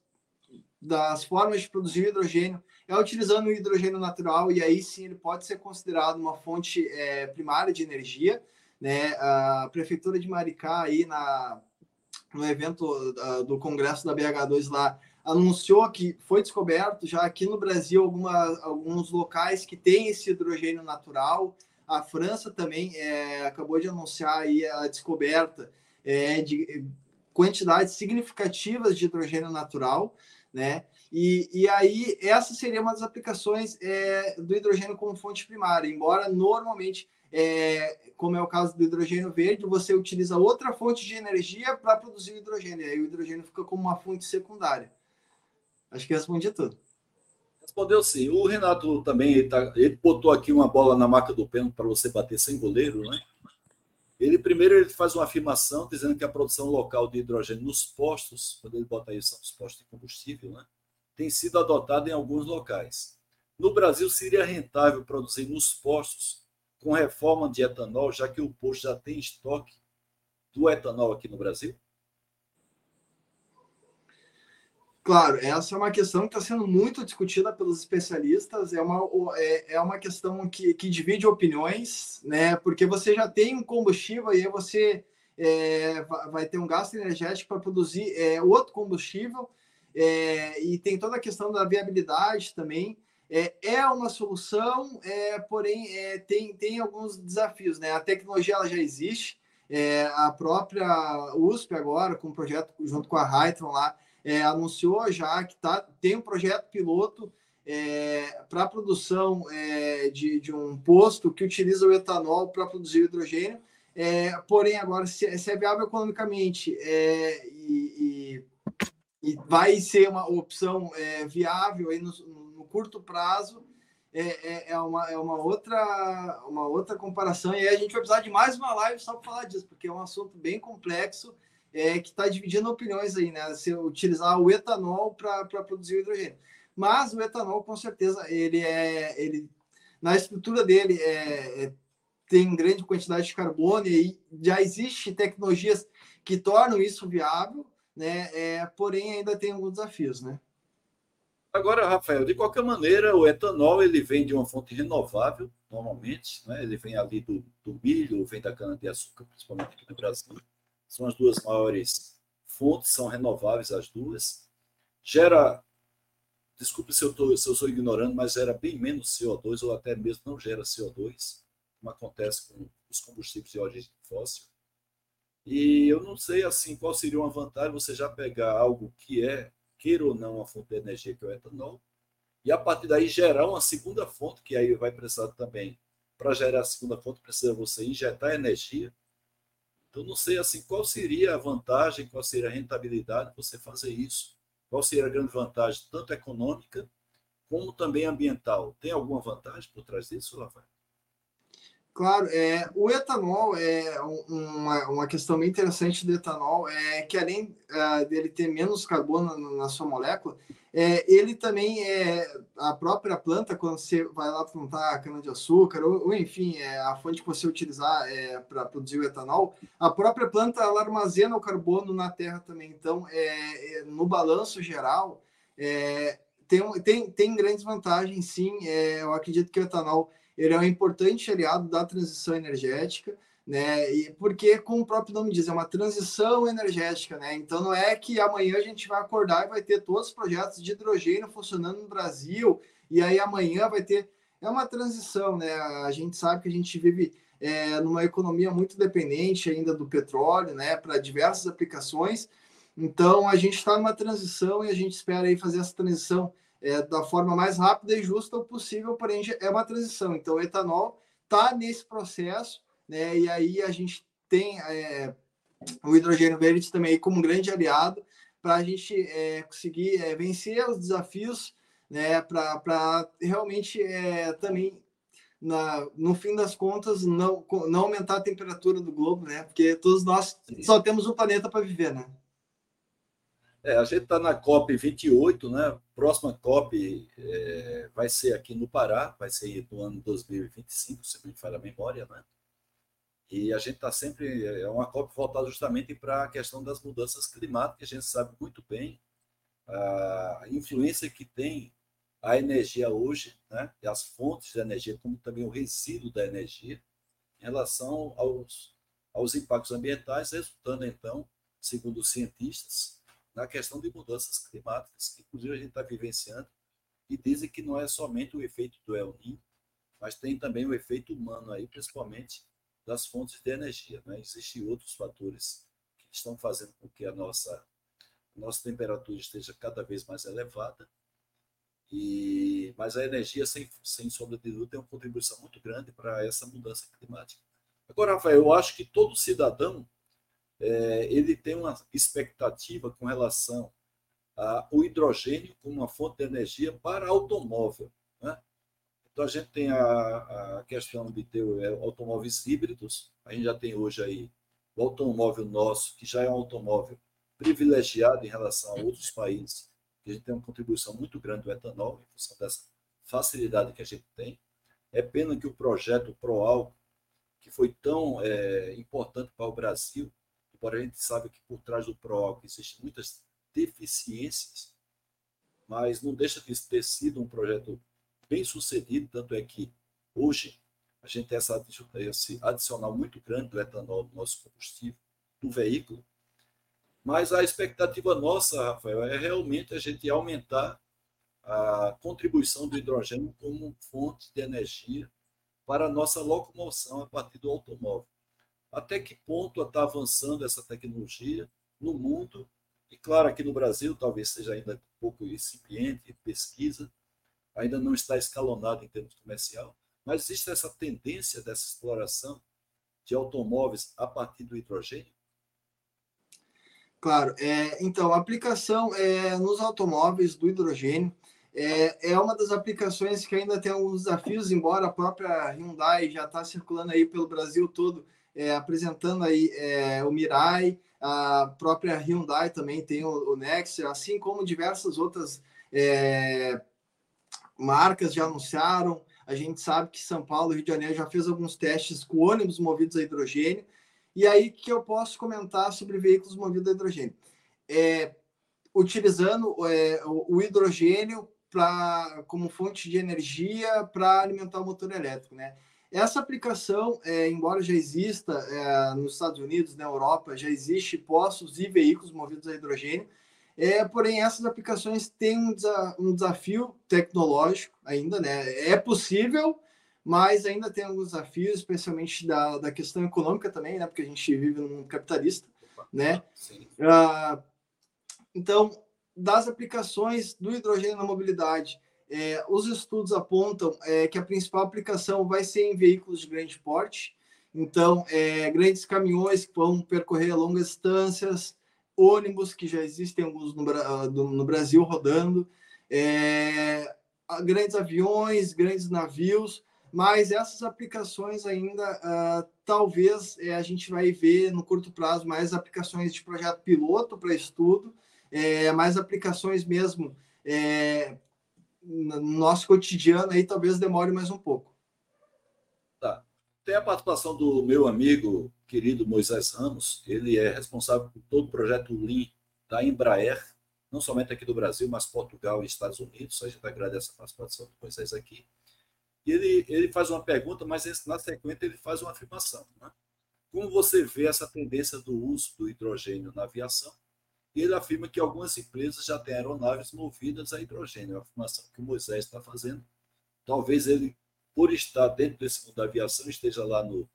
das formas de produzir hidrogênio é utilizando o hidrogênio natural, e aí sim ele pode ser considerado uma fonte é, primária de energia. Né? A Prefeitura de Maricá, aí na, no evento uh, do Congresso da BH2 lá, anunciou que foi descoberto já aqui no Brasil alguma, alguns locais que têm esse hidrogênio natural. A França também é, acabou de anunciar aí a descoberta é, de quantidades significativas de hidrogênio natural, né? E, e aí, essa seria uma das aplicações é, do hidrogênio como fonte primária, embora normalmente, é, como é o caso do hidrogênio verde, você utiliza outra fonte de energia para produzir o hidrogênio, e aí o hidrogênio fica como uma fonte secundária. Acho que respondi tudo. Respondeu sim. O Renato também, ele, tá, ele botou aqui uma bola na marca do pênalti para você bater sem goleiro, né? Ele primeiro ele faz uma afirmação dizendo que a produção local de hidrogênio nos postos, quando ele bota isso, os postos de combustível, né? tem sido adotado em alguns locais. No Brasil, seria rentável produzir nos postos com reforma de etanol, já que o posto já tem estoque do etanol aqui no Brasil? Claro, essa é uma questão que está sendo muito discutida pelos especialistas, é uma, é, é uma questão que, que divide opiniões, né? Porque você já tem um combustível e aí você é, vai ter um gasto energético para produzir é, outro combustível é, e tem toda a questão da viabilidade também. É, é uma solução, é, porém é, tem, tem alguns desafios. Né? A tecnologia ela já existe, é, a própria USP agora, com o projeto junto com a Hytron lá, é, anunciou já que tá, tem um projeto piloto é, para produção é, de, de um posto que utiliza o etanol para produzir hidrogênio. É, porém, agora, se, se, é viável economicamente é, e, e e vai ser uma opção viável aí no, curto prazo, é, é, é, uma, é uma, outra, uma outra comparação. E aí a gente vai precisar de mais uma live só para falar disso, porque é um assunto bem complexo é, que está dividindo opiniões aí, né? Se utilizar o etanol para produzir o hidrogênio. Mas o etanol, com certeza, ele é. Ele, na estrutura dele é, é tem grande quantidade de carbono e já existe tecnologias que tornam isso viável, né? É, porém, ainda tem alguns desafios, né? Agora, Rafael, de qualquer maneira, o etanol ele vem de uma fonte renovável, normalmente, né? ele vem ali do, do milho, vem da cana-de-açúcar, principalmente aqui no Brasil. São as duas maiores fontes, são renováveis as duas. Gera, desculpe se eu, tô, se eu sou ignorando, mas gera bem menos CO2, ou até mesmo não gera CO2, como acontece com os combustíveis de origem fóssil. E eu não sei assim qual seria uma vantagem você já pegar algo que é, queira ou não, uma fonte de energia que é o etanol, e a partir daí gerar uma segunda fonte, que aí vai precisar também, para gerar a segunda fonte, precisa você injetar energia. Então, não sei assim qual seria a vantagem, qual seria a rentabilidade de você fazer isso. Qual seria a grande vantagem, tanto econômica como também ambiental? Tem alguma vantagem por trás disso, Rafael? Claro, é, o etanol é uma, uma questão bem interessante do etanol, é que além é, dele ter menos carbono na, na sua molécula, é, ele também é a própria planta, quando você vai lá plantar cana-de-açúcar, ou, ou, enfim, é, a fonte que você utilizar é, para produzir o etanol, a própria planta ela armazena o carbono na terra também. Então, é, é no balanço geral, é, tem, tem, tem grandes vantagens, sim. Eu acredito que o etanol ele é um importante aliado da transição energética, né? E porque, como o próprio nome diz, é uma transição energética, né? Então não é que amanhã a gente vai acordar e vai ter todos os projetos de hidrogênio funcionando no Brasil e aí amanhã vai ter é uma transição, né? A gente sabe que a gente vive é, numa economia muito dependente ainda do petróleo, né, para diversas aplicações. Então, a gente está numa transição e a gente espera aí fazer essa transição é, da forma mais rápida e justa possível, porém é uma transição. Então, o etanol está nesse processo, né, e aí a gente tem é, o hidrogênio verde também como um grande aliado para a gente é, conseguir é, vencer os desafios, né, para realmente é, também na, no fim das contas, não, não aumentar a temperatura do globo, né? Porque todos nós Sim. só temos um planeta para viver, né? É, a gente está na COP 28, né? Próxima COP é, vai ser aqui no Pará, vai ser no ano 2025, se não me falha a memória, né? E a gente está sempre. É uma COP voltada justamente para a questão das mudanças climáticas, a gente sabe muito bem a influência que tem a energia hoje, né, e as fontes de energia, como também o resíduo da energia, em relação aos, aos impactos ambientais, resultando, então, segundo os cientistas, na questão de mudanças climáticas, que inclusive a gente está vivenciando, e dizem que não é somente o efeito do El Niño, mas tem também o efeito humano aí, principalmente das fontes de energia. Né? Existem outros fatores que estão fazendo com que a nossa, a nossa temperatura esteja cada vez mais elevada, e, mas a energia, sem, sem sombra de dúvida, tem uma contribuição muito grande para essa mudança climática. Agora, Rafael, eu acho que todo cidadão é, ele tem uma expectativa com relação ao hidrogênio como uma fonte de energia para automóvel. Né? Então, a gente tem a, a questão de ter é, automóveis híbridos, a gente já tem hoje aí o automóvel nosso, que já é um automóvel privilegiado em relação a outros países, que a gente tem uma contribuição muito grande do etanol, em função dessa facilidade que a gente tem. É pena que o projeto ProAlco, que foi tão é, importante para o Brasil, embora a gente sabe que por trás do ProAlco existem muitas deficiências, mas não deixa de ter sido um projeto bem sucedido, tanto é que hoje a gente tem essa, esse adicional muito grande do etanol no nosso combustível, do veículo, mas a expectativa nossa, Rafael, é realmente a gente aumentar a contribuição do hidrogênio como fonte de energia para a nossa locomoção a partir do automóvel. Até que ponto está avançando essa tecnologia no mundo? E, claro, aqui no Brasil, talvez seja ainda um pouco incipiente, pesquisa, ainda não está escalonado em termos comercial, mas existe essa tendência dessa exploração de automóveis a partir do hidrogênio? Claro, é, então, a aplicação é, nos automóveis do hidrogênio é, é uma das aplicações que ainda tem alguns desafios, embora a própria Hyundai já está circulando aí pelo Brasil todo, é, apresentando aí é, o Mirai, a própria Hyundai também tem o, o Nexia, assim como diversas outras é, marcas já anunciaram. A gente sabe que São Paulo e Rio de Janeiro já fez alguns testes com ônibus movidos a hidrogênio. E aí que eu posso comentar sobre veículos movidos a hidrogênio. É, utilizando é, o, hidrogênio pra, como fonte de energia para alimentar o motor elétrico, né? Essa aplicação, é, embora já exista é, nos Estados Unidos, na Europa, já existe postos e veículos movidos a hidrogênio, é, porém essas aplicações têm um, desa um desafio tecnológico ainda, né? É possível, mas ainda tem alguns desafios, especialmente da, da questão econômica também, né? Porque a gente vive num mundo capitalista, né? Uh, então, das aplicações do hidrogênio na mobilidade, é, os estudos apontam é, que a principal aplicação vai ser em veículos de grande porte, então, é, grandes caminhões que vão percorrer longas distâncias, ônibus, que já existem alguns no, no Brasil rodando, é, grandes aviões, grandes navios, mas essas aplicações ainda, uh, talvez é, a gente vai ver no curto prazo mais aplicações de projeto piloto para estudo, é, mais aplicações mesmo é, no nosso cotidiano aí talvez demore mais um pouco. Tá. Tem a participação do meu amigo querido Moisés Ramos, ele é responsável por todo o projeto Lean da Embraer, não somente aqui do Brasil, mas Portugal e Estados Unidos. A gente agradece a participação do Moisés aqui. E ele, ele faz uma pergunta, mas na sequência ele faz uma afirmação. Né? Como você vê essa tendência do uso do hidrogênio na aviação? E ele afirma que algumas empresas já têm aeronaves movidas a hidrogênio. É uma afirmação que o Moisés está fazendo. Talvez ele, por estar dentro desse mundo da aviação, esteja lá no,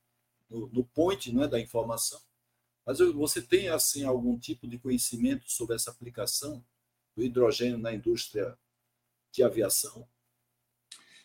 no, no point né, da informação. Mas você tem assim algum tipo de conhecimento sobre essa aplicação do hidrogênio na indústria de aviação?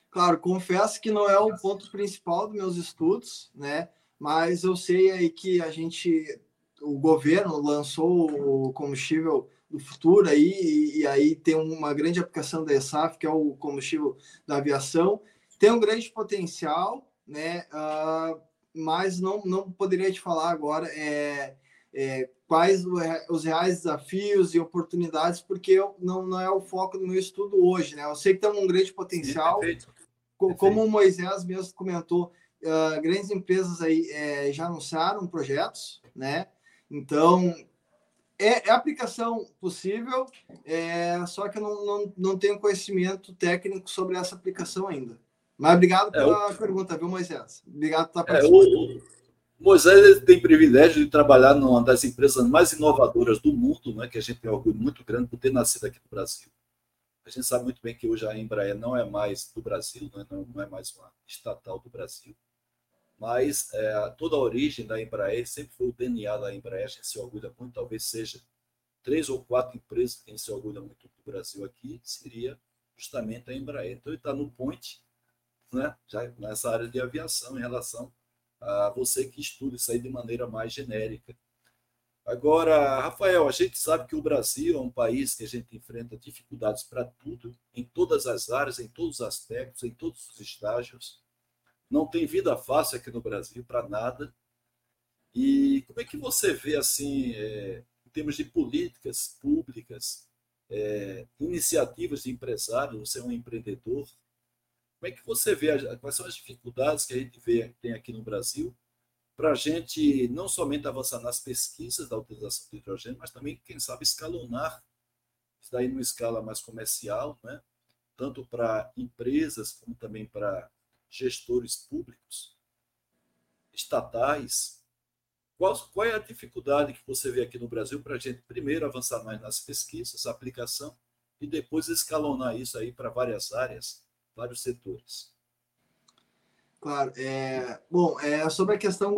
Claro, confesso que não é o ponto principal dos meus estudos, né? Mas eu sei aí que a gente, o governo lançou o combustível do futuro aí, e, e aí tem uma grande aplicação da ESAF, que é o combustível da aviação, tem um grande potencial, né? Uh, mas não, não poderia te falar agora é, é, quais os reais desafios e oportunidades, porque eu, não, não é o foco do meu estudo hoje, né? Eu sei que tem um grande potencial, Sim, perfeito. Perfeito. como o Moisés mesmo comentou, uh, grandes empresas aí é, já anunciaram projetos, né? Então, é, é aplicação possível, é, só que eu não, não, não tenho conhecimento técnico sobre essa aplicação ainda. Mas obrigado é, pela é, pergunta, viu, Moisés? Obrigado por estar participando. É, o, Moisés tem privilégio de trabalhar numa das empresas mais inovadoras do mundo, né, que a gente tem orgulho muito grande por ter nascido aqui no Brasil. A gente sabe muito bem que hoje a Embraer não é mais do Brasil, não é, não é mais uma estatal do Brasil, mas é, toda a origem da Embraer sempre foi o DNA da Embraer, gente se orgulha muito, talvez seja três ou quatro empresas que se orgulha muito do Brasil aqui, seria justamente a Embraer. Então ele está no point, né, já nessa área de aviação em relação a você que estuda isso aí de maneira mais genérica. Agora, Rafael, a gente sabe que o Brasil é um país que a gente enfrenta dificuldades para tudo, em todas as áreas, em todos os aspectos, em todos os estágios. Não tem vida fácil aqui no Brasil para nada. E como é que você vê, assim, é, em termos de políticas públicas, é, iniciativas de empresários, você é um empreendedor, como é que você vê, quais são as dificuldades que a gente vê, tem aqui no Brasil para a gente não somente avançar nas pesquisas da utilização do hidrogênio, mas também, quem sabe, escalonar isso daí numa escala mais comercial, né? tanto para empresas como também para gestores públicos, estatais. Qual, qual é a dificuldade que você vê aqui no Brasil para a gente, primeiro, avançar mais nas pesquisas, aplicação, e depois escalonar isso aí para várias áreas, vários setores? Claro. É, bom, é, sobre a questão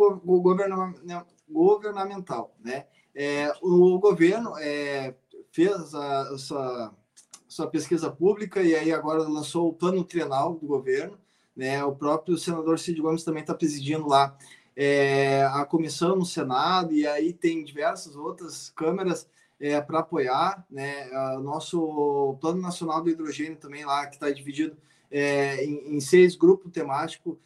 governamental, né? É, o governo é, fez a, a sua, sua pesquisa pública e aí agora lançou o plano trienal do governo, né? O próprio senador Cid Gomes também está presidindo lá é, a comissão no Senado e aí tem diversas outras câmeras é, para apoiar, né? O nosso plano nacional do hidrogênio também lá que está dividido é, em, em, seis grupos temáticos,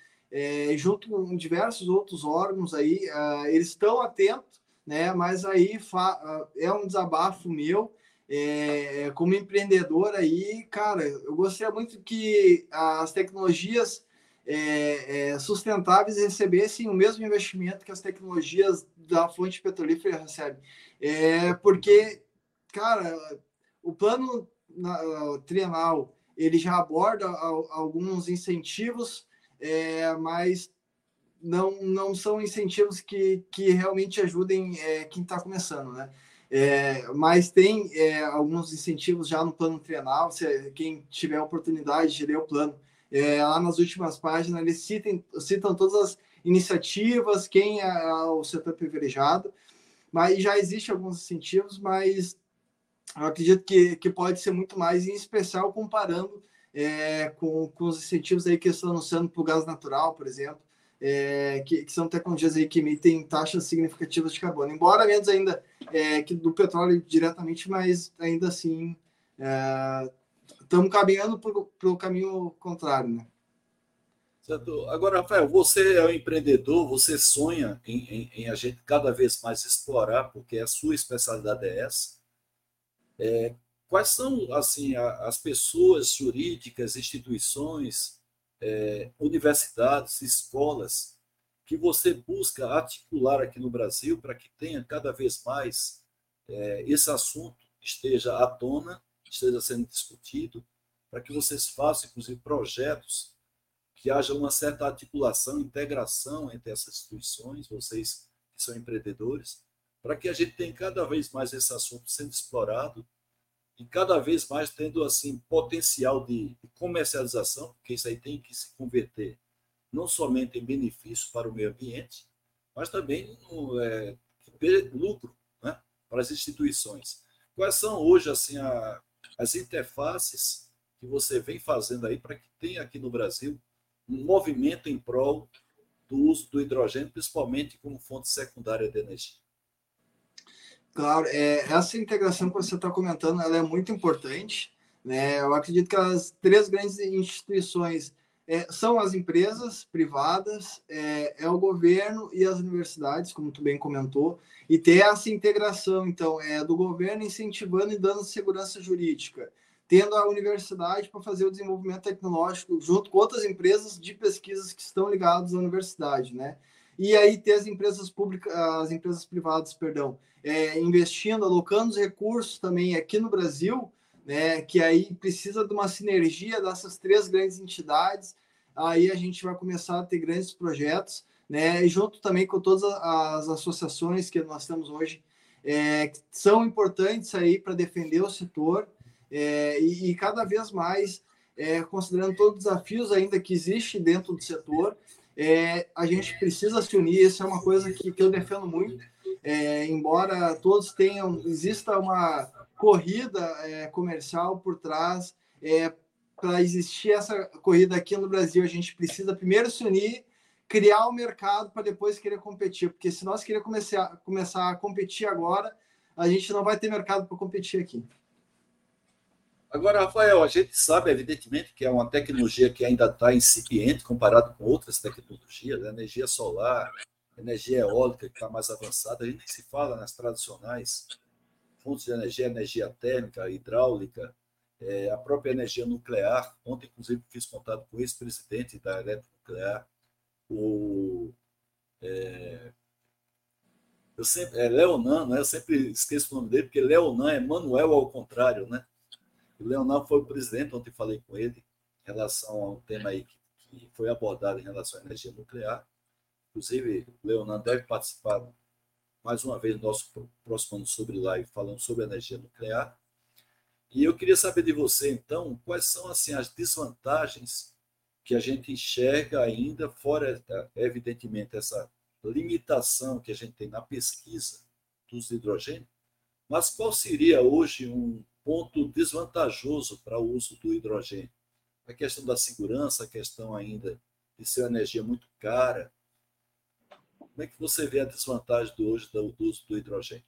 junto com diversos outros órgãos aí, uh, eles estão atentos, né? Mas aí uh, é um desabafo meu, é, como empreendedor aí, cara, eu gostaria muito que as tecnologias é, é, sustentáveis recebessem o mesmo investimento que as tecnologias da fonte petrolífera recebem. É, porque, cara, o plano na, trienal ele já aborda alguns incentivos, é, mas não, não são incentivos que, que realmente ajudem é, quem está começando, né? É, mas tem é, alguns incentivos já no plano trienal, se quem tiver a oportunidade de ler o plano, é, lá nas últimas páginas eles citam, citam todas as iniciativas, quem é o setor privilegiado, mas já existem alguns incentivos, mas eu acredito que, que pode ser muito mais, em especial comparando é, com, com os incentivos aí que estão anunciando para o gás natural, por exemplo, é, que, que, são tecnologias aí que emitem taxas significativas de carbono, embora menos ainda é, que do petróleo diretamente, mas ainda assim estamos é, caminhando para o caminho contrário, né? Certo. Agora, Rafael, você é um empreendedor, você sonha em, em, em, a gente cada vez mais explorar, porque a sua especialidade é essa. É, quais são assim as pessoas jurídicas, instituições, é, universidades, escolas que você busca articular aqui no Brasil para que tenha cada vez mais é, esse assunto esteja à tona, esteja sendo discutido, para que vocês façam, inclusive, projetos que haja uma certa articulação, integração entre essas instituições, vocês que são empreendedores, para que a gente tenha cada vez mais esse assunto sendo explorado e cada vez mais tendo assim potencial de comercialização, porque isso aí tem que se converter não somente em benefício para o meio ambiente, mas também no, é, lucro né, para as instituições. Quais são hoje assim a, as interfaces que você vem fazendo aí para que tenha aqui no Brasil um movimento em prol do uso do hidrogênio, principalmente como fonte secundária de energia? Claro, é, essa integração que você está comentando ela é muito importante. Né? Eu acredito que as três grandes instituições é, são as empresas privadas, é, é, o governo e as universidades, como tu bem comentou, e ter essa integração, então, é do governo incentivando e dando segurança jurídica, tendo a universidade para fazer o desenvolvimento tecnológico junto com outras empresas de pesquisas que estão ligadas à universidade, né? E aí ter as empresas públicas, as empresas privadas, perdão, é, investindo, alocando os recursos também aqui no Brasil, né, que aí precisa de uma sinergia dessas três grandes entidades, aí a gente vai começar a ter grandes projetos, né, junto também com todas as associações que nós temos hoje, é, que são importantes aí para defender o setor, é, e, e, cada vez mais, é, considerando todos os desafios ainda que existem dentro do setor, é, a gente precisa se unir, isso é uma coisa que, que eu defendo muito, é, embora todos tenham, exista uma corrida é, comercial por trás. É, Para existir essa corrida aqui no Brasil, a gente precisa primeiro se unir, criar o um mercado para depois querer competir. Porque se nós queremos começar, começar a competir agora, a gente não vai ter mercado para competir aqui. Agora, Rafael, a gente sabe, evidentemente, que é uma tecnologia que ainda está incipiente comparado com outras tecnologias, né? energia solar, energia eólica, que está mais avançada. A gente se fala nas tradicionais fontes de energia, energia térmica, hidráulica, é, a própria energia nuclear. Ontem, inclusive, fiz contato com o ex-presidente da Eletronuclear, o. É, eu sempre, é Leonan, né? eu sempre esqueço o nome dele, porque Leonan é Manuel ao contrário, né? O Leonan foi o presidente, ontem falei com ele, em relação a um tema aí que, que foi abordado em relação à energia nuclear. Inclusive, o Leonan deve participar mais uma vez, nosso próximo ano sobre live, falando sobre energia nuclear. E eu queria saber de você, então, quais são assim as desvantagens que a gente enxerga ainda, fora, evidentemente, essa limitação que a gente tem na pesquisa dos hidrogênios, mas qual seria hoje um ponto desvantajoso para o uso do hidrogênio? A questão da segurança, a questão ainda de ser uma energia muito cara, como é que você vê a desvantagem do hoje do uso do hidrogênio?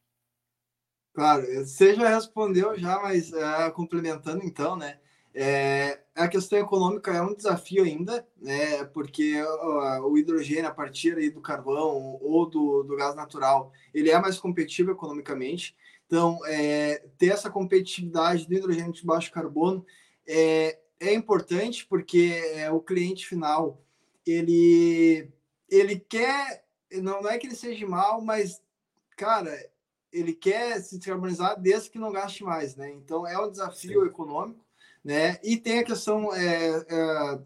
Claro, você já respondeu já, mas é, complementando então, né? É, a questão econômica é um desafio ainda, né? Porque o, o hidrogênio a partir aí do carvão ou do, do gás natural, ele é mais competitivo economicamente. Então, é, ter essa competitividade do hidrogênio de baixo carbono é, é importante porque é, o cliente final ele ele quer não, não é que ele seja mal, mas, cara, ele quer se descarbonizar desde que não gaste mais, né? Então é um desafio Sim. econômico, né? E tem a questão é, é,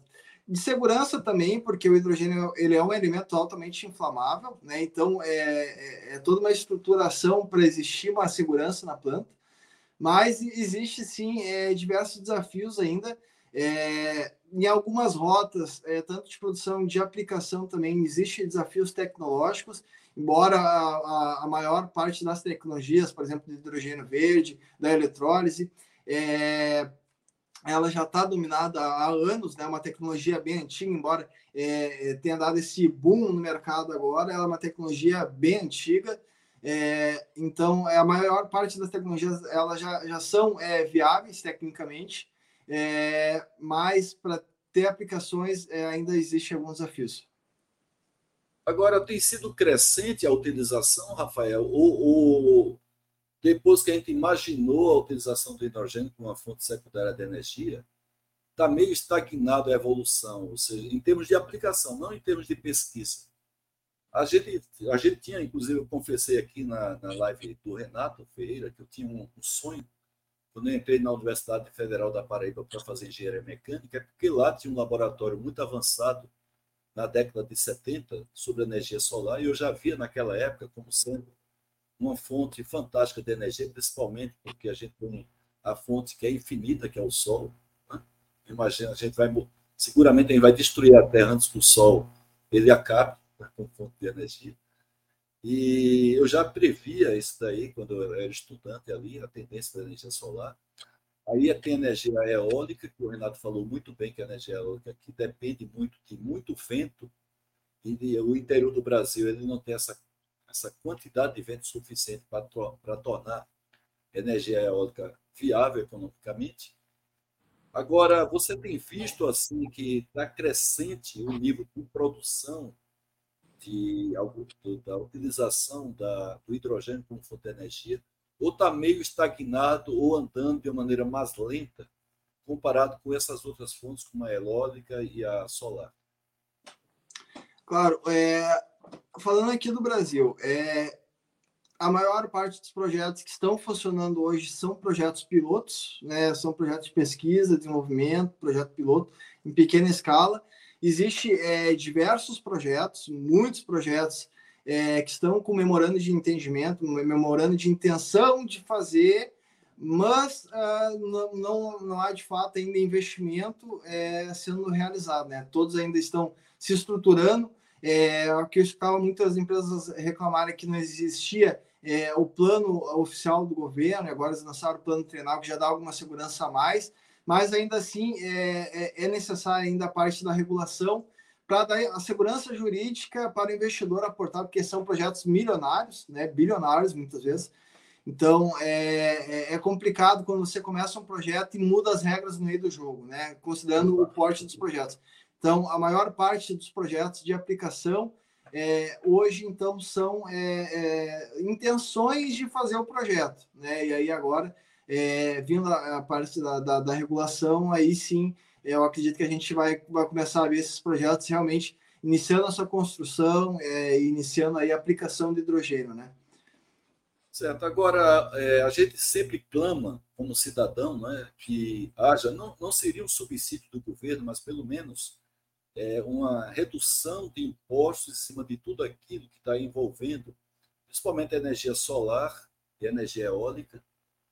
de segurança também, porque o hidrogênio ele é um elemento altamente inflamável, né? Então é, é, é toda uma estruturação para existir uma segurança na planta, mas existe sim é, diversos desafios ainda. É, em algumas rotas, é, tanto de produção de aplicação também, existem desafios tecnológicos, embora a, a, a, maior parte das tecnologias, por exemplo, do hidrogênio verde, da eletrólise, é, ela já está dominada há anos, né? uma tecnologia bem antiga, embora é, tenha dado esse boom no mercado agora, ela é uma tecnologia bem antiga, é, então a maior parte das tecnologias elas já, já são é, viáveis tecnicamente, é, mas para ter aplicações é, ainda existem alguns desafios. Agora, tem sido crescente a utilização, Rafael, ou, ou, depois que a gente imaginou a utilização do hidrogênio como uma fonte secundária de energia, está meio estagnado a evolução, ou seja, em termos de aplicação, não em termos de pesquisa. A gente, a gente tinha, inclusive, eu confessei aqui na, na live do Renato Ferreira que eu tinha um, um sonho quando eu entrei na Universidade Federal da Paraíba para fazer engenharia mecânica, é porque lá tinha um laboratório muito avançado na década de 70 sobre energia solar, e eu já via naquela época como sendo uma fonte fantástica de energia, principalmente porque a gente tem a fonte que é infinita, que é o Sol. Né? Imagina, a gente vai seguramente a vai destruir a Terra antes que o Sol ele acabe né, como fonte de energia. E eu já previa isso daí quando eu era estudante ali, a tendência da energia solar. Aí tem energia eólica, que o Renato falou muito bem que a energia eólica que depende muito de muito vento, e o interior do Brasil ele não tem essa, essa quantidade de vento suficiente para, para tornar energia eólica viável economicamente. Agora, você tem visto assim que está crescente o nível de produção de, da utilização da, do hidrogênio como fonte de energia, ou está meio estagnado ou andando de uma maneira mais lenta comparado com essas outras fontes, como a eólica e a solar? Claro, é, falando aqui do Brasil, é, a maior parte dos projetos que estão funcionando hoje são projetos pilotos, né? São projetos de pesquisa, desenvolvimento, projeto piloto em pequena escala. Existem é, diversos projetos, muitos projetos é, que estão com memorando de entendimento, memorando de intenção de fazer, mas uh, não, não, não, há de fato ainda investimento é, sendo realizado, né? Todos ainda estão se estruturando, é, o que eu escutava muitas empresas reclamarem que não existia é, o plano oficial do governo, agora eles lançaram o plano treinal, que já dá alguma segurança a mais, mas ainda assim é, é, é necessária ainda a parte da regulação para dar a segurança jurídica para o investidor aportar, porque são projetos milionários, né, bilionários muitas vezes. Então é, é, é complicado quando você começa um projeto e muda as regras no meio do jogo, né, considerando o porte dos projetos. Então, a maior parte dos projetos de aplicação é, hoje, então, são é, é, intenções de fazer o projeto. Né? E aí, agora, é, vindo a, a parte da, da, da, regulação, aí sim, eu acredito que a gente vai, vai começar a ver esses projetos realmente iniciando a sua construção, é, iniciando aí a aplicação de hidrogênio. Né? Certo. Agora, é, a gente sempre clama, como cidadão, né, que haja, não, não seria um subsídio do governo, mas pelo menos é, uma redução de impostos em cima de tudo aquilo que está envolvendo, principalmente a energia solar e a energia eólica,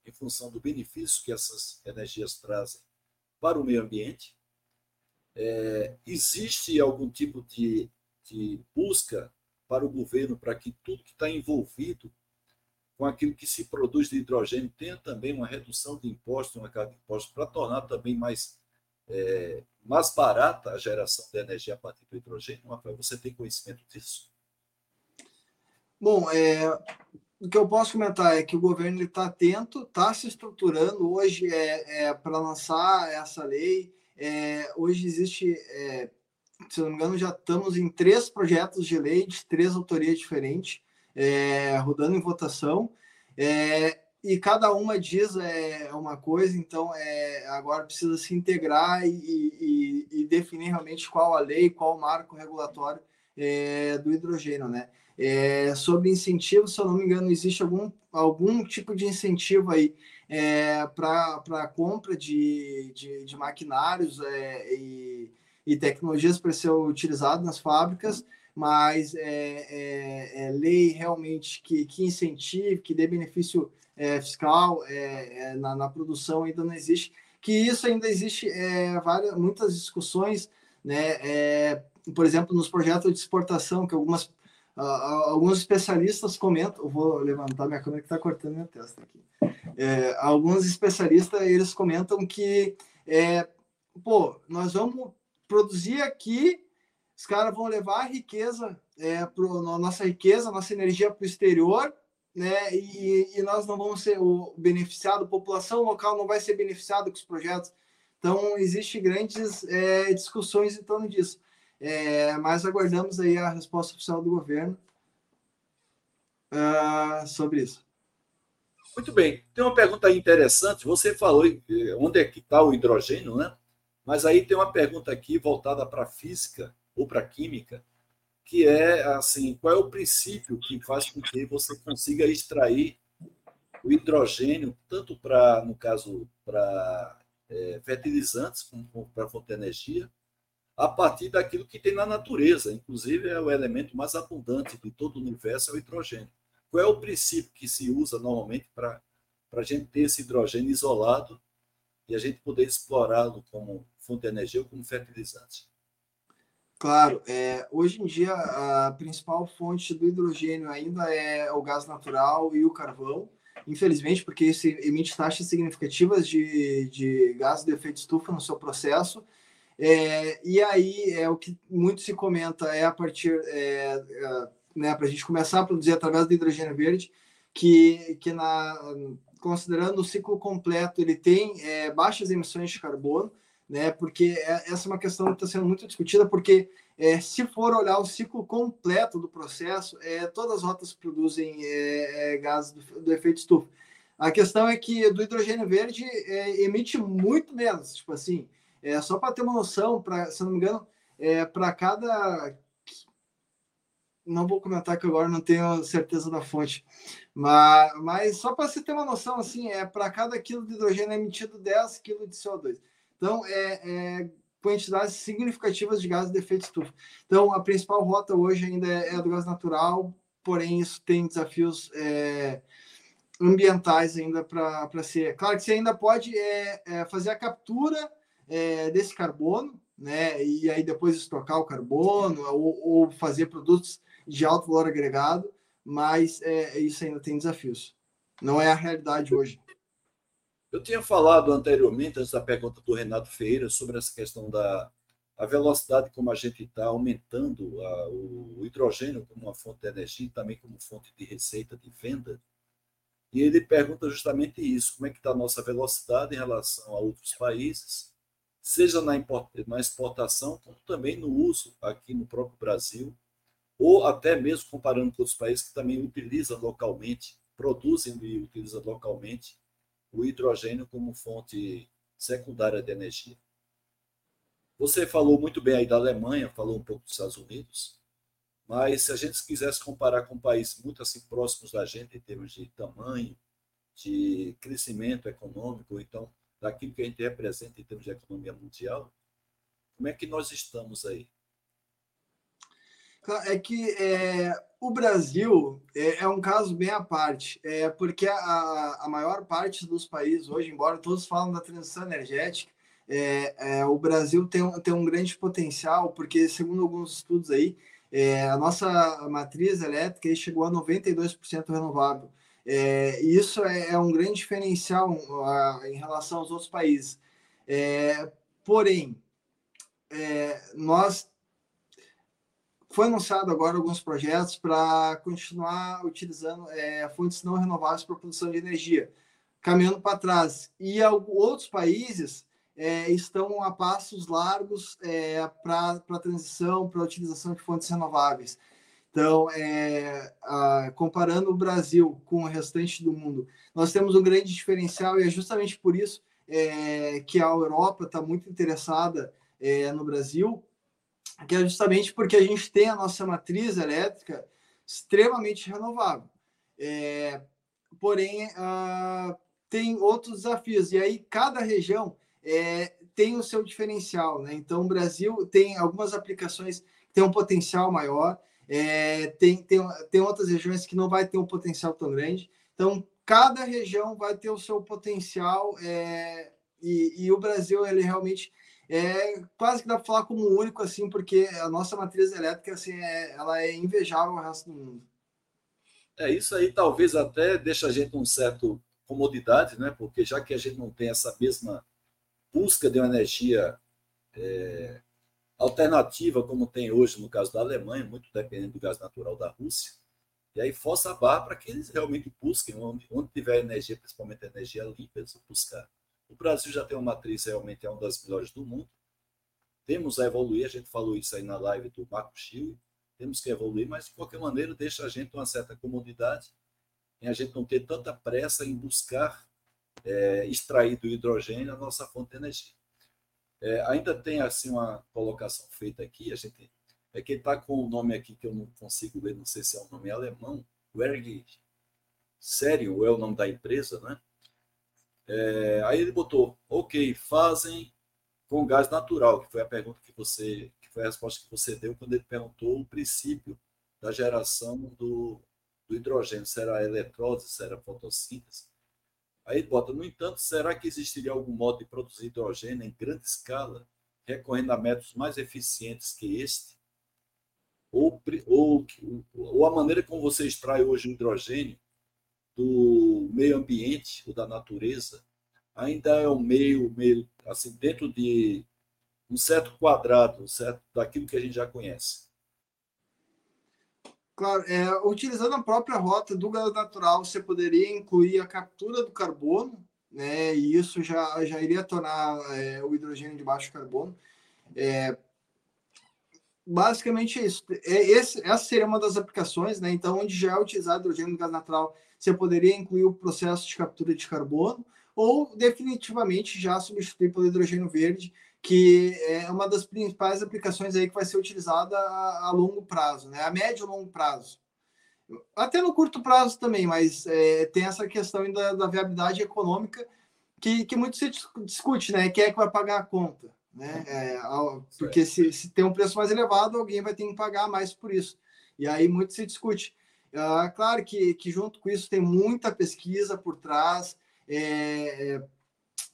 em função do benefício que essas energias trazem para o meio ambiente. É, existe algum tipo de, de busca para o governo para que tudo que está envolvido com aquilo que se produz de hidrogênio tenha também uma redução de impostos, uma carga de impostos, para tornar também mais é, mais barata a geração de energia a partir do hidrogênio? Rafael, você tem conhecimento disso? Bom, é, o que eu posso comentar é que o governo está atento, está se estruturando. Hoje é, é para lançar essa lei. É, hoje existe, é, se não me engano, já estamos em três projetos de lei de três autorias diferentes, é, rodando em votação. É, e cada uma diz é, uma coisa, então é, agora precisa se integrar e, e, e definir realmente qual a lei, qual o marco regulatório é, do hidrogênio, né? É, sobre incentivo, se eu não me engano, existe algum, algum tipo de incentivo aí é, para a compra de, de, de maquinários é, e, e tecnologias para ser utilizado nas fábricas, mas é, é, é, lei realmente que, que incentive, que dê benefício é, fiscal é, é, na, na, produção ainda não existe, que isso ainda existe é, várias, muitas discussões, né? É, por exemplo, nos projetos de exportação, que algumas, uh, alguns especialistas comentam, eu vou levantar minha câmera que está cortando minha testa aqui. Alguns especialistas eles comentam que, pô, nós vamos produzir aqui, os caras vão levar a riqueza, é, pro, nossa riqueza, nossa energia para o exterior, né? E, e, nós não vamos ser o beneficiado, a população local não vai ser beneficiada com os projetos. Então, existe grandes é, discussões em torno disso. É, mas aguardamos aí a resposta oficial do governo uh, sobre isso. Muito bem. Tem uma pergunta interessante. Você falou onde é que está o hidrogênio, né? Mas aí tem uma pergunta aqui voltada para física ou para química que é assim, qual é o princípio que faz com que você consiga extrair o hidrogênio tanto para, no caso, para é, fertilizantes como para fonte de energia, a partir daquilo que tem na natureza, inclusive é o elemento mais abundante de todo o universo é o hidrogênio. Qual é o princípio que se usa normalmente para a gente ter esse hidrogênio isolado e a gente poder explorá-lo como fonte de energia ou como fertilizante? Claro, é, hoje em dia a principal fonte do hidrogênio ainda é o gás natural e o carvão, infelizmente, porque isso emite taxas significativas de, de gás de efeito estufa no seu processo. É, e aí é o que muito se comenta é a partir, é, é né, para a gente começar a produzir através do hidrogênio verde, que, que na, considerando o ciclo completo ele tem é, baixas emissões de carbono, né? Porque é, essa é uma questão que está sendo muito discutida, porque é, se for olhar o ciclo completo do processo, é, todas as rotas produzem é, é, gases do, do, efeito estufa. A questão é que do hidrogênio verde é, emite muito menos, tipo assim, é, só para ter uma noção, pra, se não me engano, é, para cada não vou comentar que agora não tenho certeza da fonte, mas, mas só para você ter uma noção, assim, é para cada quilo de hidrogênio é emitido 10 kg de CO2. Então, é, é quantidades significativas de gases de efeito estufa. Então, a principal rota hoje ainda é, é do gás natural, porém isso tem desafios é, ambientais ainda para ser. Claro que você ainda pode é, é, fazer a captura é, desse carbono, né? E aí depois estocar o carbono ou, ou fazer produtos de alto valor agregado, mas é, isso ainda tem desafios. Não é a realidade hoje. Eu tinha falado anteriormente, antes da pergunta do Renato Ferreira, sobre essa questão da a velocidade como a gente está aumentando a, o, hidrogênio como uma fonte de energia e também como fonte de receita de venda. E ele pergunta justamente isso: como é que está a nossa velocidade em relação a outros países, seja na, na exportação, como também no uso aqui no próprio Brasil, ou até mesmo comparando com outros países que também utilizam localmente, produzem e utilizam localmente o hidrogênio como fonte secundária de energia. Você falou muito bem aí da Alemanha, falou um pouco dos Estados Unidos, mas se a gente quisesse comparar com países muito assim próximos da gente em termos de tamanho, de crescimento econômico, então daquilo que a gente representa em termos de economia mundial, como é que nós estamos aí? É que é, o Brasil é, é, um caso bem à parte, é, porque a, a maior parte dos países hoje, embora todos falam da transição energética, é, é, o Brasil tem, tem um grande potencial, porque, segundo alguns estudos aí, é, a nossa matriz elétrica chegou a 92% renovável. É, e isso é, é, um grande diferencial a, em relação aos outros países. porém, nós foi anunciado agora alguns projetos para continuar utilizando é, fontes não renováveis para produção de energia, caminhando para trás. E outros países é, estão a passos largos é, para a transição, para a utilização de fontes renováveis. Então, é, a, comparando o Brasil com o restante do mundo, nós temos um grande diferencial e é justamente por isso é, que a Europa está muito interessada é, no Brasil, que é justamente porque a gente tem a nossa matriz elétrica extremamente renovável. É, porém, tem outros desafios, e aí cada região é, tem o seu diferencial. Né? Então, o Brasil tem algumas aplicações que têm um potencial maior, é, tem, tem, tem outras regiões que não vai ter um potencial tão grande. Então, cada região vai ter o seu potencial, é, e, e o Brasil ele realmente é quase que dá para falar como único, assim, porque a nossa matriz elétrica, assim, é, ela é invejável ao resto do mundo. É, isso aí talvez até deixa a gente um certo comodidade, né? Porque já que a gente não tem essa mesma busca de uma energia é, alternativa como tem hoje no caso da Alemanha, muito dependendo do gás natural da Rússia, e aí força a barra para que eles realmente busquem onde, onde tiver energia, principalmente energia limpa, eles buscar. O Brasil já tem uma matriz realmente é uma das melhores do mundo. Temos a evoluir, a gente falou isso aí na live do Marco Chile, temos que evoluir, mas de qualquer maneira deixa a gente uma certa comodidade em a gente não ter tanta pressa em buscar é, extrair do hidrogênio a nossa fonte de energia. É, ainda tem assim uma colocação feita aqui, a gente é que está com o nome aqui que eu não consigo ler, não sei se é um nome alemão, Werg Sério, é o nome da empresa, né? É, aí ele botou, ok, fazem com gás natural, que foi a pergunta que você, que foi a resposta que você deu quando ele perguntou o princípio da geração do, do hidrogênio, será eletrólise, será fotossíntese. Aí ele bota, no entanto, será que existiria algum modo de produzir hidrogênio em grande escala recorrendo a métodos mais eficientes que este, ou, ou, ou a maneira como você extrai hoje o hidrogênio do meio ambiente ou da natureza, ainda é um meio, meio assim, dentro de um certo quadrado, certo daquilo que a gente já conhece. Claro, é, utilizando a própria rota do gás natural, você poderia incluir a captura do carbono, né? E isso já, já iria tornar é, o hidrogênio de baixo carbono. É, basicamente é isso. É, esse, essa seria uma das aplicações, né? Então, onde já é utilizado hidrogênio do gás natural, você poderia incluir o processo de captura de carbono, ou definitivamente já substituir pelo hidrogênio verde, que é uma das principais aplicações aí que vai ser utilizada a, a longo prazo, né? A médio e longo prazo. Até no curto prazo também, mas é, tem essa questão ainda da viabilidade econômica que, que muito se discute, né? Quem é que vai pagar a conta, né? É, porque se, se tem um preço mais elevado, alguém vai ter que pagar mais por isso. E aí muito se discute. Ah, claro que, que junto com isso tem muita pesquisa por trás, é, é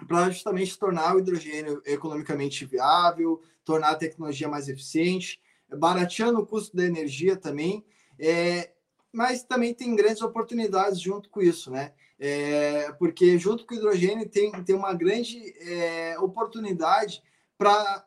para justamente tornar o hidrogênio economicamente viável, tornar a tecnologia mais eficiente, barateando o custo da energia também, é, mas também tem grandes oportunidades junto com isso, né? É, porque junto com o hidrogênio tem, tem uma grande é, oportunidade para,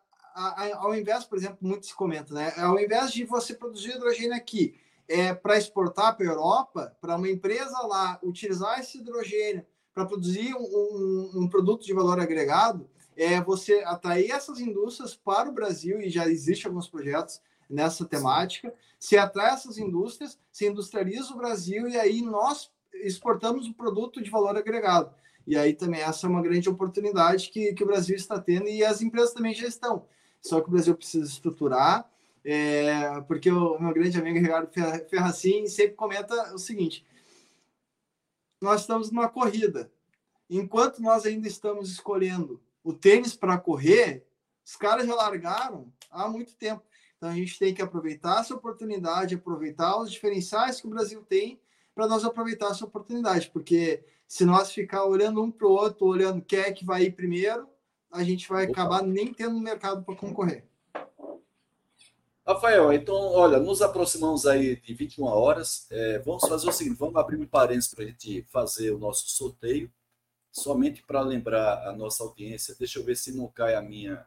ao invés, por exemplo, muito se comenta, né? Ao invés de você produzir hidrogênio aqui é, para exportar para a Europa, para uma empresa lá utilizar esse hidrogênio para produzir um, um, um, produto de valor agregado, é você atrair essas indústrias para o Brasil, e já existe alguns projetos nessa temática, se atrai essas indústrias, se industrializa o Brasil, e aí nós exportamos o um produto de valor agregado. E aí também essa é uma grande oportunidade que, que o Brasil está tendo, e as empresas também já estão. Só que o Brasil precisa estruturar, é, porque o meu grande amigo Ricardo Ferracin sempre comenta o seguinte: nós estamos numa corrida. Enquanto nós ainda estamos escolhendo o tênis para correr, os caras já largaram há muito tempo. Então a gente tem que aproveitar essa oportunidade, aproveitar os diferenciais que o Brasil tem para nós aproveitar essa oportunidade, porque se nós ficar olhando um para o outro, olhando quem é que vai ir primeiro, a gente vai acabar nem tendo mercado para concorrer. Rafael, então, olha, nos aproximamos aí de 21 horas. É, vamos fazer o seguinte: vamos abrir um parênteses para a gente fazer o nosso sorteio. Somente para lembrar a nossa audiência, deixa eu ver se não cai a minha.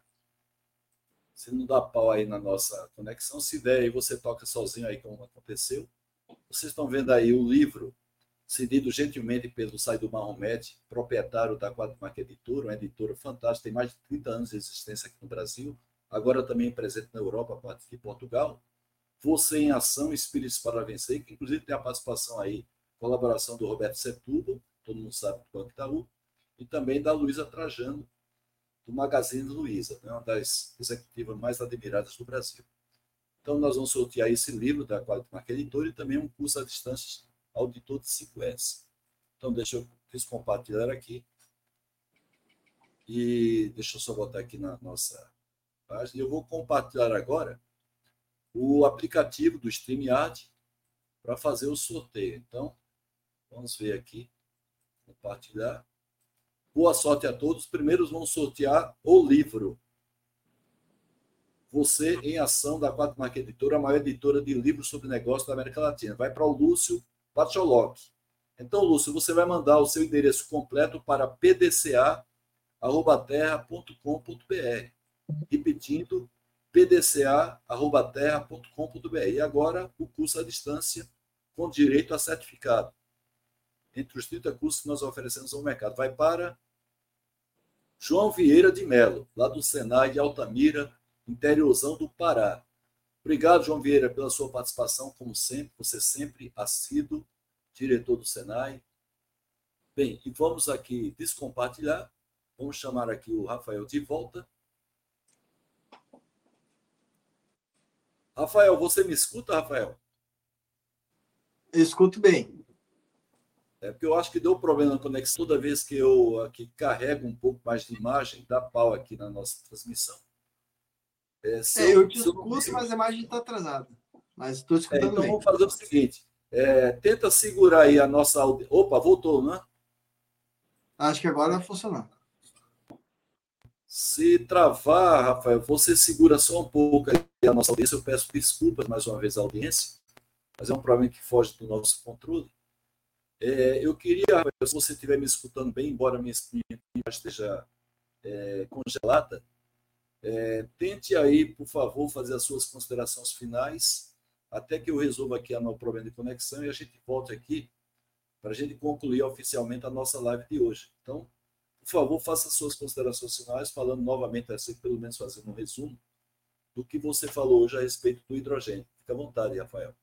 Se não dá pau aí na nossa conexão. Se der aí, você toca sozinho aí, como aconteceu. Vocês estão vendo aí o livro cedido gentilmente pelo Saido Mahomet, proprietário da Marca Editora, uma editora fantástica, tem mais de 30 anos de existência aqui no Brasil agora também presente na Europa, a partir de Portugal. Você em Ação, Espíritos para Vencer, que inclusive tem a participação aí, colaboração do Roberto Setúbal, todo mundo sabe do Banco Itaú, e também da Luísa Trajano, do Magazine Luiza, né, uma das executivas mais admiradas do Brasil. Então, nós vamos sortear esse livro da Quality Marca Editora e também um curso à distância Auditor de 5S. Então, deixa eu descompartilhar aqui. E deixa eu só botar aqui na nossa Eu vou compartilhar agora o aplicativo do StreamYard para fazer o sorteio. Então, vamos ver aqui. Compartilhar. Boa sorte a todos. Primeiros vão sortear o livro. Você em Ação da Quatro Marca Editora, a maior editora de livros sobre negócios da América Latina. Vai para o Lúcio Pacholoc. Então, Lúcio, você vai mandar o seu endereço completo para pdca.terra.com.br repetindo, pdca.terra.com.br. E agora o curso à distância com direito a certificado. Entre os 30 cursos que nós oferecemos ao mercado. Vai para João Vieira de Melo, lá do Senai de Altamira, interiorzão do Pará. Obrigado, João Vieira, pela sua participação, como sempre. Você sempre assíduo, diretor do Senai. Bem, e vamos aqui descompartilhar. Vamos chamar aqui o Rafael de volta. Rafael, você me escuta, Rafael? Eu escuto bem. É porque eu acho que deu problema na conexão toda vez que eu aqui carrego um pouco mais de imagem, dá pau aqui na nossa transmissão. É, é, eu, te escuto, mas a imagem está atrasada. Mas estou é, escutando é, então bem. vamos fazer o seguinte: é, tenta segurar aí a nossa. Opa, voltou, né? Acho que agora vai funcionar. Se travar, Rafael, você segura só um pouco a nossa audiência. Eu peço desculpas mais uma vez à audiência, mas é um problema que foge do nosso controle. É, eu queria, Rafael, se você estiver me escutando bem, embora minha imagem esteja é, congelada, é, tente aí, por favor, fazer as suas considerações finais, até que eu resolva aqui o problema de conexão e a gente volte aqui para a gente concluir oficialmente a nossa live de hoje. Então, por favor, faça suas considerações finais, falando novamente, assim, pelo menos fazendo um resumo do que você falou hoje a respeito do hidrogênio. Fique à vontade, Rafael.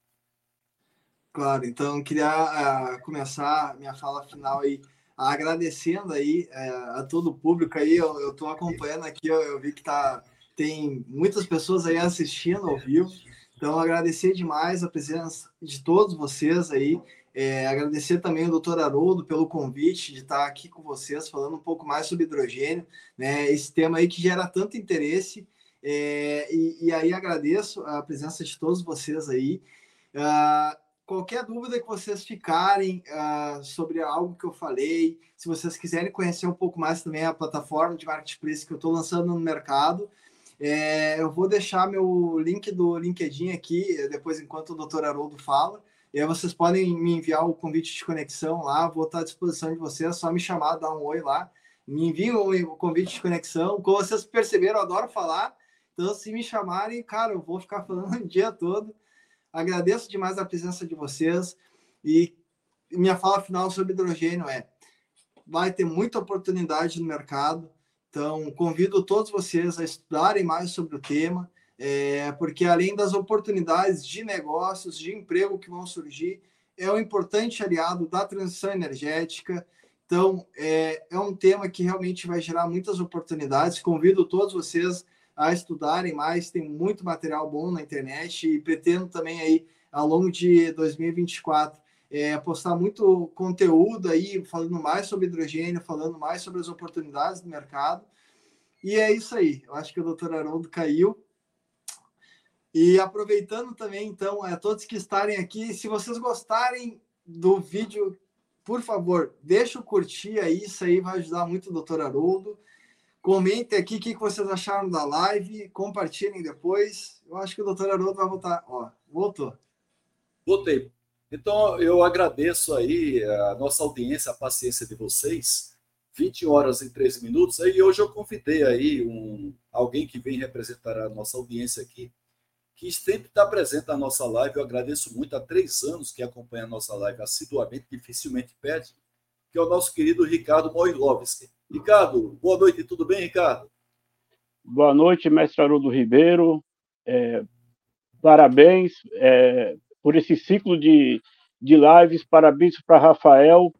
Claro, então queria uh, começar minha fala final aí agradecendo aí uh, a todo o público aí, eu estou acompanhando aqui, eu, eu vi que tá, tem muitas pessoas aí assistindo ao vivo, então agradecer demais a presença de todos vocês aí, é, agradecer também o doutor Haroldo pelo convite de estar aqui com vocês, falando um pouco mais sobre hidrogênio, né? Esse tema aí que gera tanto interesse. É, e, e, aí agradeço a presença de todos vocês aí. Uh, qualquer dúvida que vocês ficarem uh, sobre algo que eu falei, se vocês quiserem conhecer um pouco mais também a plataforma de marketplace que eu estou lançando no mercado, é, eu vou deixar meu link do LinkedIn aqui, depois enquanto o doutor Haroldo fala. E aí vocês podem me enviar o convite de conexão lá, vou estar à disposição de vocês, é só me chamar, dar um oi lá. Me enviem o convite de conexão. Como vocês perceberam, eu adoro falar. Então, se me chamarem, cara, eu vou ficar falando o dia todo. Agradeço demais a presença de vocês. E minha fala final sobre hidrogênio é: vai ter muita oportunidade no mercado. Então, convido todos vocês a estudarem mais sobre o tema é, porque além das oportunidades de negócios, de emprego que vão surgir, é um importante aliado da transição energética. Então, é, é um tema que realmente vai gerar muitas oportunidades. Convido todos vocês a estudarem mais, tem muito material bom na internet e pretendo também aí, ao longo de 2024, é, postar muito conteúdo aí, falando mais sobre hidrogênio, falando mais sobre as oportunidades do mercado. E é isso aí. Eu acho que o doutor Haroldo caiu. E aproveitando também, então, a todos que estarem aqui, se vocês gostarem do vídeo, por favor, deixa o curtir aí, isso aí vai ajudar muito o doutor Haroldo. Comentem aqui o que vocês acharam da live, compartilhem depois. Eu acho que o doutor Haroldo vai voltar. Ó, voltou. Voltei. Então, eu agradeço aí a nossa audiência, a paciência de vocês. 20 horas e 13 minutos. Aí hoje eu convidei aí um, alguém que vem representar a nossa audiência aqui, que sempre está presente na nossa live. Eu agradeço muito há três anos que acompanha a nossa live assiduamente, dificilmente pede, que é o nosso querido Ricardo Moilovski. Ricardo, boa noite, tudo bem, Ricardo? Boa noite, mestre Haroldo Ribeiro. É, parabéns é, por esse ciclo de, de lives, parabéns para Rafael.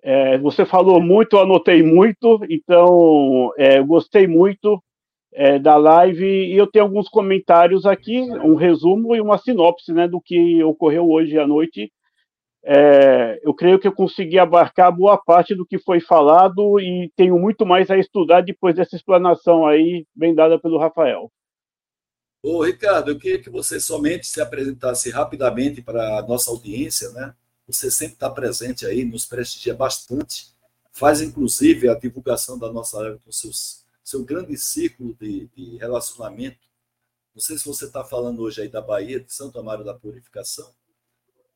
É, você falou muito, eu anotei muito, então é, gostei muito é, da live e eu tenho alguns comentários aqui, um resumo e uma sinopse né, do que ocorreu hoje à noite. É, eu creio que eu consegui abarcar boa parte do que foi falado e tenho muito mais a estudar depois dessa explanação aí, bem dada pelo Rafael. Ô, Ricardo, eu queria que você somente se apresentasse rapidamente para a nossa audiência, né? Você sempre está presente aí, nos prestigia bastante, faz inclusive a divulgação da nossa live com seus seu grande círculo de, de relacionamento. Não sei se você está falando hoje aí da Bahia, de Santo Amaro da Purificação,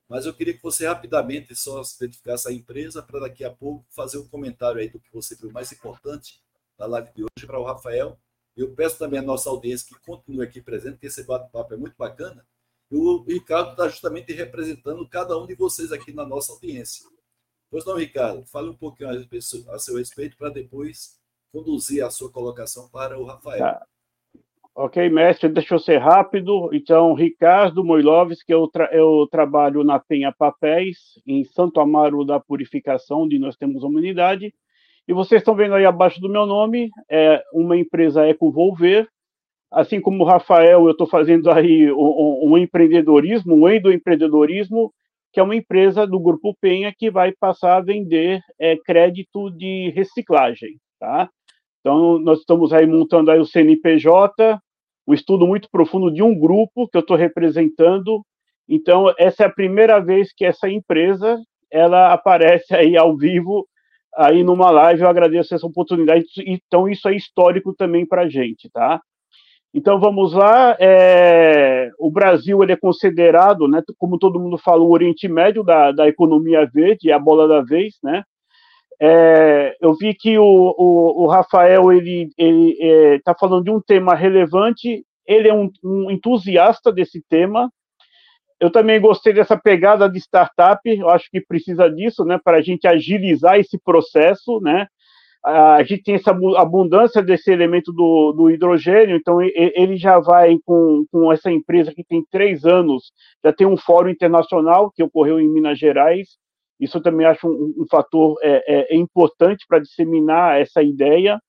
mas eu queria que você rapidamente só se identificasse a empresa para daqui a pouco fazer um comentário aí do que você viu mais importante da live de hoje para o Rafael. Eu peço também à nossa audiência que continue aqui presente, porque esse bate-papo é muito bacana. E o Ricardo está justamente representando cada um de vocês aqui na nossa audiência. Pois não, Ricardo, fale um pouquinho a seu respeito para depois conduzir a sua colocação para o Rafael. Tá. Ok, mestre, deixa eu ser rápido. Então, Ricardo Moiloves, que eu, tra eu trabalho na Penha Papéis, em Santo Amaro da Purificação, onde nós temos uma unidade. E vocês estão vendo aí abaixo do meu nome, é uma empresa Ecovolver. Assim como o Rafael, eu estou fazendo aí um, um, empreendedorismo, um endoempreendedorismo, que é uma empresa do Grupo Penha que vai passar a vender é, crédito de reciclagem, tá? Então, nós estamos aí montando aí o CNPJ, um estudo muito profundo de um grupo que eu estou representando. Então, essa é a primeira vez que essa empresa ela aparece aí ao vivo aí numa live. Eu agradeço essa oportunidade. Então, isso é histórico também para a gente, tá? Então, vamos lá. É, o Brasil ele é considerado, né, como todo mundo fala, o Oriente Médio da, da economia verde, é a bola da vez, né? É, eu vi que o, o, o Rafael ele está é, falando de um tema relevante. Ele é um, um entusiasta desse tema, eu também gostei dessa pegada de startup, eu acho que precisa disso, né, para a gente agilizar esse processo, né, a gente tem essa abundância desse elemento do, do hidrogênio, então ele já vai com, com essa empresa que tem três anos, já tem um fórum internacional que ocorreu em Minas Gerais, isso eu também acho um, um fator é, é, é importante para disseminar essa ideia,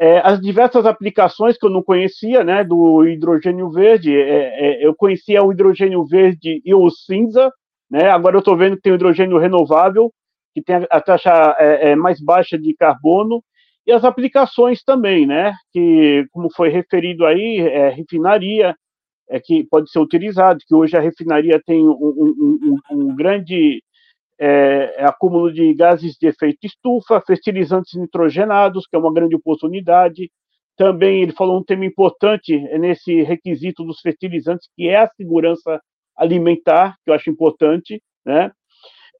é, as diversas aplicações que eu não conhecia, né, do hidrogênio verde, é, é, eu conhecia o hidrogênio verde e o cinza, né, agora eu estou vendo que tem o hidrogênio renovável, que tem a, taxa mais baixa de carbono, e as aplicações também, né, que, como foi referido aí, refinaria, é, que pode ser utilizado, que hoje a refinaria tem um, um, um, um grande é, é, acúmulo de gases de efeito estufa, fertilizantes nitrogenados, que é uma grande oportunidade. Também ele falou um tema importante nesse requisito dos fertilizantes, que é a segurança alimentar, que eu acho importante, né?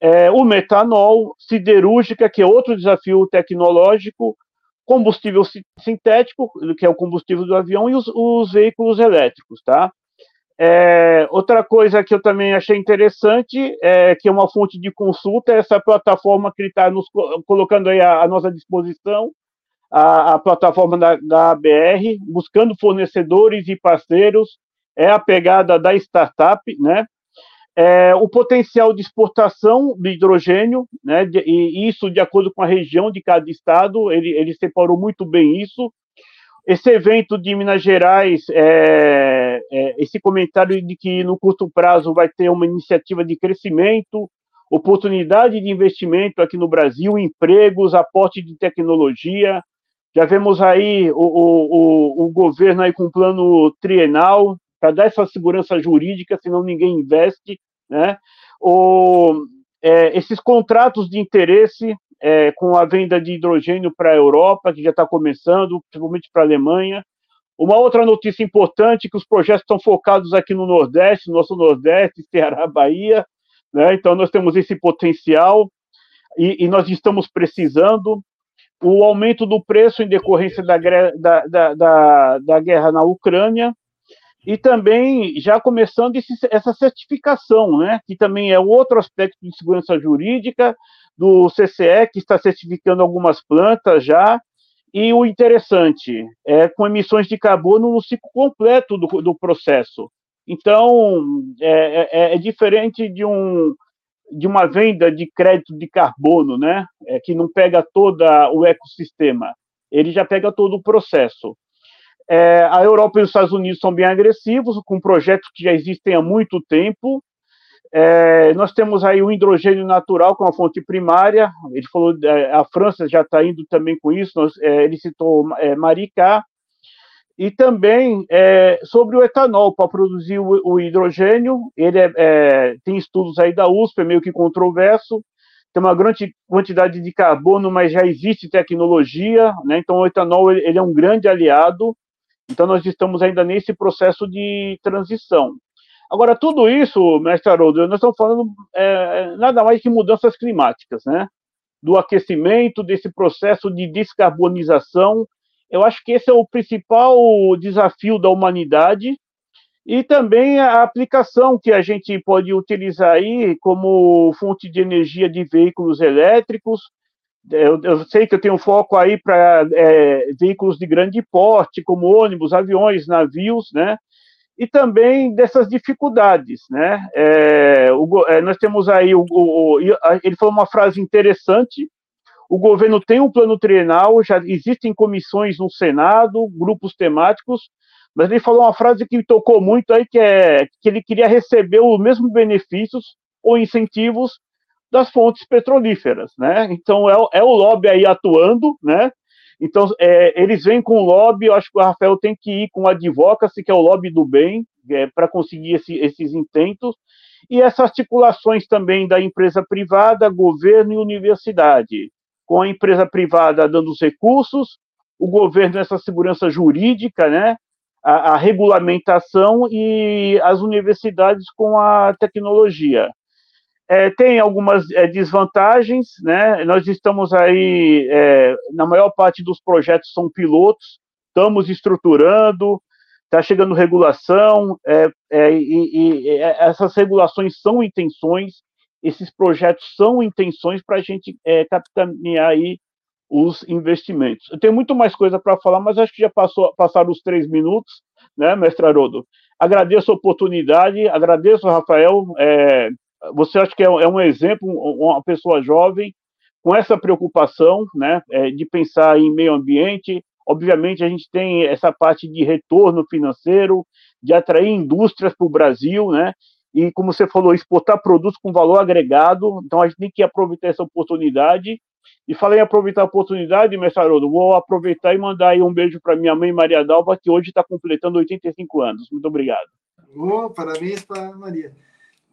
É, o metanol, siderúrgica, que é outro desafio tecnológico, combustível sintético, que é o combustível do avião, e os, os veículos elétricos, tá? É, outra coisa que eu também achei interessante, é, que é uma fonte de consulta, é essa plataforma que ele está nos colocando aí à, à nossa disposição, a, a plataforma da, da ABR, buscando fornecedores e parceiros, é a pegada da startup, né? É, o potencial de exportação de hidrogênio, né? De, e isso de acordo com a região de cada estado, ele, ele separou muito bem isso. Esse evento de Minas Gerais, é, é, esse comentário de que no curto prazo vai ter uma iniciativa de crescimento, oportunidade de investimento aqui no Brasil, empregos, aporte de tecnologia. Já vemos aí o, o, o, o governo aí com um plano trienal para dar essa segurança jurídica, senão ninguém investe, né? O, é, esses contratos de interesse é, com a venda de hidrogênio para a Europa, que já está começando, principalmente para a Alemanha. Uma outra notícia importante que os projetos estão focados aqui no Nordeste, nosso Nordeste, Ceará, Bahia, né? então nós temos esse potencial e, e, nós estamos precisando. O aumento do preço em decorrência da, da, da, da guerra na Ucrânia, e também já começando esse, essa certificação, né, que também é outro aspecto de segurança jurídica do CCE, que está certificando algumas plantas já, e o interessante é com emissões de carbono no ciclo completo do, do processo. Então, é, é, é, diferente de, um, de uma venda de crédito de carbono, né, é, que não pega todo o ecossistema, ele já pega todo o processo. É, a Europa e os Estados Unidos são bem agressivos, com projetos que já existem há muito tempo. É, nós temos aí o hidrogênio natural como fonte primária. Ele falou, é, a França já está indo também com isso. Nós, é, ele citou é, Maricá e também é, sobre o etanol para produzir o, o, hidrogênio. Ele tem estudos aí da USP, é meio que controverso tem uma grande quantidade de carbono, mas já existe tecnologia, né? Então o etanol ele, ele é um grande aliado. Então, nós estamos ainda nesse processo de transição. Agora, tudo isso, mestre Haroldo, nós estamos falando é, nada mais que mudanças climáticas, né? Do aquecimento, desse processo de descarbonização. Eu acho que esse é o principal desafio da humanidade e também a aplicação que a gente pode utilizar aí como fonte de energia de veículos elétricos, eu, eu, sei que eu tenho foco aí para é, veículos de grande porte, como ônibus, aviões, navios, né? E também dessas dificuldades, né? É, o, é, nós temos aí, o, o, ele falou uma frase interessante, o governo tem um plano trienal, já existem comissões no Senado, grupos temáticos, mas ele falou uma frase que tocou muito aí, que é que ele queria receber os mesmos benefícios ou incentivos das fontes petrolíferas, né? Então é, é o lobby aí atuando, né? Então é, eles vêm com o lobby, eu acho que o Rafael tem que ir com o advocacy, que é o lobby do bem, é, para conseguir esse, esses intentos, e essas articulações também da empresa privada, governo e universidade. com a empresa privada dando os recursos, o governo essa segurança jurídica, né, a, a regulamentação e as universidades com a tecnologia. É, tem algumas é, desvantagens, né? Nós estamos aí, é, na maior parte dos projetos são pilotos, estamos estruturando, está chegando regulação, é, é, e, e, é, essas regulações são intenções, esses projetos são intenções para a gente é, capitanear aí os investimentos. Eu tenho muito mais coisa para falar, mas acho que já passou, passaram os três minutos, né, mestre Haroldo? Agradeço a oportunidade, agradeço, Rafael, é, você acha que é, é, um exemplo, uma pessoa jovem com essa preocupação, né, é, de pensar em meio ambiente. Obviamente, a gente tem essa parte de retorno financeiro, de atrair indústrias para o Brasil, né, e como você falou, exportar produtos com valor agregado. Então, a gente tem que aproveitar essa oportunidade. E falei aproveitar a oportunidade, mestre Haroldo, vou aproveitar e mandar aí um beijo para minha mãe Maria Dalva, que hoje está completando 85 anos. Muito obrigado. Oh, parabéns para Maria.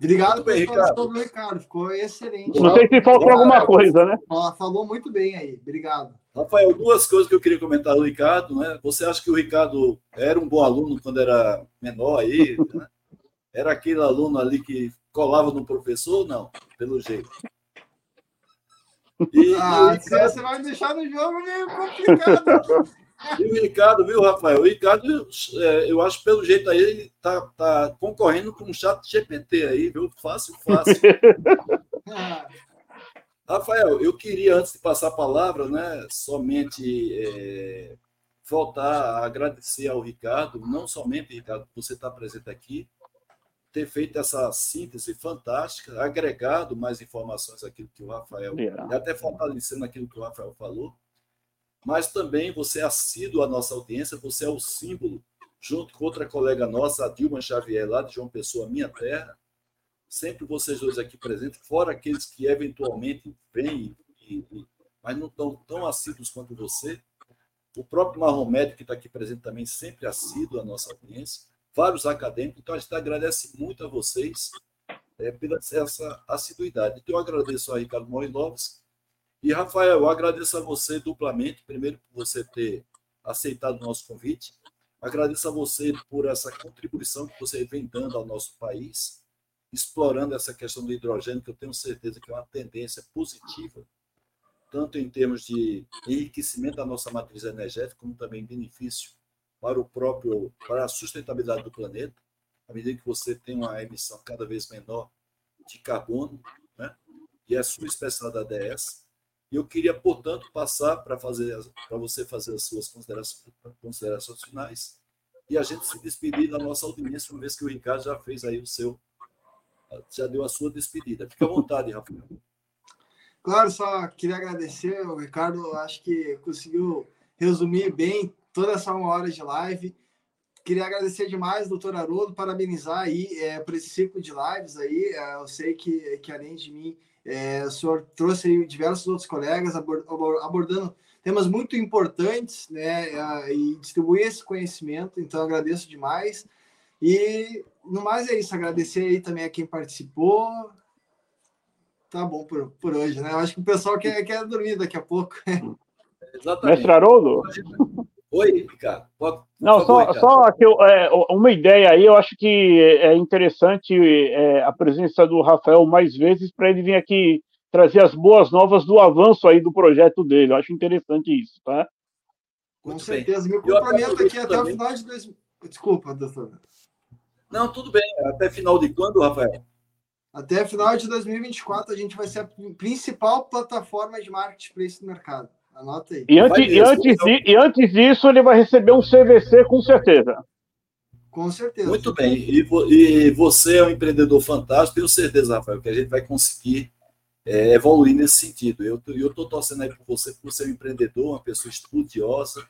Obrigado pelo Ricardo. Ricardo. Ficou excelente. Não sei se faltou alguma coisa, né? Falou muito bem aí. Obrigado. Rafael, duas coisas que eu queria comentar do Ricardo. Né? Você acha que o Ricardo era um bom aluno quando era menor aí? Né? Era aquele aluno ali que colava no professor? Não, pelo jeito. E, ah, e Ricardo... você vai me deixar no jogo meio complicado. E o Ricardo, viu, Rafael? O Ricardo, é, eu acho pelo jeito aí, ele tá, tá concorrendo com o chat GPT aí, viu? Fácil, fácil. Rafael, eu queria, antes de passar a palavra, né, somente é, voltar a agradecer ao Ricardo, não somente, Ricardo, por você estar presente aqui, ter feito essa síntese fantástica, agregado mais informações àquilo que o Rafael, yeah. e até fortalecendo aquilo que o Rafael falou, mas também você é assíduo à nossa audiência, você é o símbolo, junto com outra colega nossa, a Dilma Xavier, lá de João Pessoa, minha terra, sempre vocês dois aqui presentes, fora aqueles que eventualmente vêm, mas não estão tão assíduos quanto você. O próprio Marromédio, que está aqui presente também, sempre assíduo à nossa audiência. Vários acadêmicos. Então, a gente agradece muito a vocês é, pela essa assiduidade. Então, eu agradeço a Ricardo Morinovski, e, Rafael, eu agradeço a você duplamente, primeiro por você ter aceitado o nosso convite, agradeço a você por essa contribuição que você vem dando ao nosso país, explorando essa questão do hidrogênio, que eu tenho certeza que é uma tendência positiva, tanto em termos de enriquecimento da nossa matriz energética, como também benefício para o próprio para a sustentabilidade do planeta, à medida que você tem uma emissão cada vez menor de carbono, né? e é a sua especialidade ADS. E eu queria, portanto, passar para fazer para você fazer as suas considerações, considerações finais e a gente se despedir da nossa audiência, uma vez que o Ricardo já fez aí o seu, já deu a sua despedida. Fique à vontade, Rafael. Claro, só queria agradecer, o Ricardo acho que conseguiu resumir bem toda essa uma hora de live. Queria agradecer demais, doutor Haroldo, parabenizar aí é, por esse ciclo de lives aí. É, eu sei que, que além de mim, é, o senhor trouxe diversos outros colegas abordando temas muito importantes, né, e distribuir esse conhecimento. Então, agradeço demais. E no mais é isso, agradecer aí também a quem participou. Tá bom por, por hoje, né? Eu acho que o pessoal quer, quer dormir daqui a pouco. Exatamente. Mestre Haroldo? Oi, Ricardo. Pode, Não, favor, só, Ricardo. só que eu, é, uma ideia aí, eu acho que é interessante é, a presença do Rafael mais vezes para ele vir aqui trazer as boas novas do avanço aí do projeto dele. Eu acho interessante isso, tá? Com Muito certeza. Bem. Me comprometo aqui até o final de dois... Desculpa, doutor. Não, tudo bem. Até final de quando, Rafael? Até final de 2024 a gente vai ser a principal plataforma de marketplace do mercado. Anota aí. E antes, e, antes de, e antes disso, ele vai receber um CVC com certeza. Com certeza. Muito bem. E, e você é um empreendedor fantástico, tenho certeza, Rafael, que a gente vai conseguir é, evoluir nesse sentido. Eu estou torcendo aí por você, por ser um empreendedor, uma pessoa estudiosa,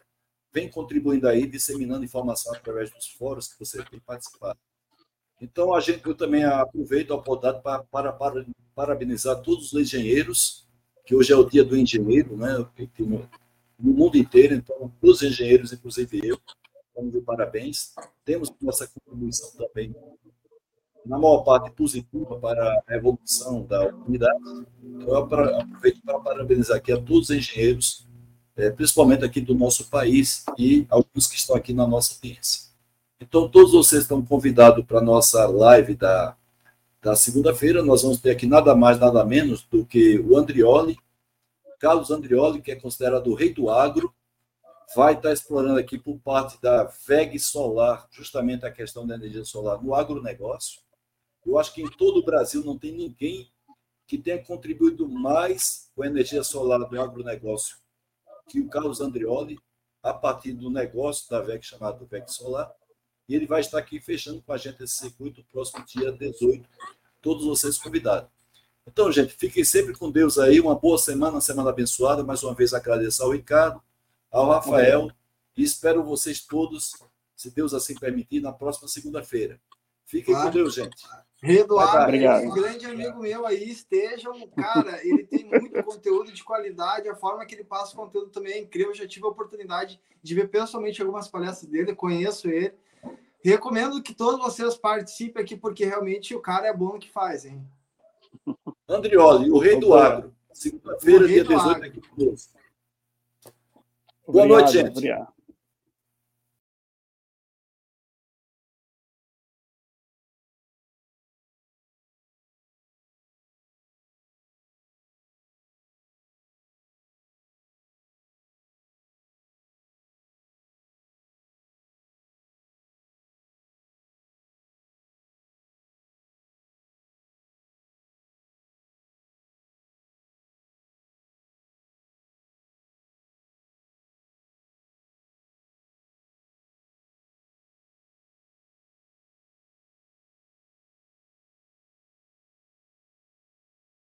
vem contribuindo aí, disseminando informação através dos fóruns que você tem participado. Então, a gente, eu também aproveito a oportunidade para, para, para parabenizar todos os engenheiros que hoje é o dia do engenheiro, né? No, mundo inteiro, então, os engenheiros, inclusive eu, vamos de parabéns. Temos nossa contribuição também na maior parte, positiva para a evolução da unidade. Então, eu aproveito para parabenizar aqui a todos os engenheiros, é, principalmente aqui do nosso país e alguns que estão aqui na nossa audiência. Então, todos vocês estão convidados para a nossa live da, da segunda-feira. Nós vamos ter aqui nada mais, nada menos do que o Andrioli, Carlos Andrioli, que é considerado o rei do agro, vai estar explorando aqui por parte da VEG Solar, justamente a questão da energia solar no agronegócio. Eu acho que em todo o Brasil não tem ninguém que tenha contribuído mais com a energia solar do agronegócio que o Carlos Andrioli, a partir do negócio da VEG chamado VEG Solar. E ele vai estar aqui fechando com a gente esse circuito próximo dia 18. Todos vocês convidados. Então, gente, fiquem sempre com Deus aí. Uma boa semana, uma semana abençoada. Mais uma vez agradeço ao Ricardo, ao Rafael e espero vocês todos, se Deus assim permitir, na próxima segunda-feira. Fiquem claro. com Deus, gente. Eduardo, um grande amigo meu aí, estejam, cara, ele tem muito conteúdo de qualidade, a forma que ele passa o conteúdo também é incrível. Eu já tive a oportunidade de ver pessoalmente algumas palestras dele, conheço ele. Recomendo que todos vocês participem aqui, porque realmente o cara é bom no que faz, hein? Andrioli, o rei do agro. Segunda-feira, dia 18, agro. aqui conosco. Boa noite, gente. Obrigado.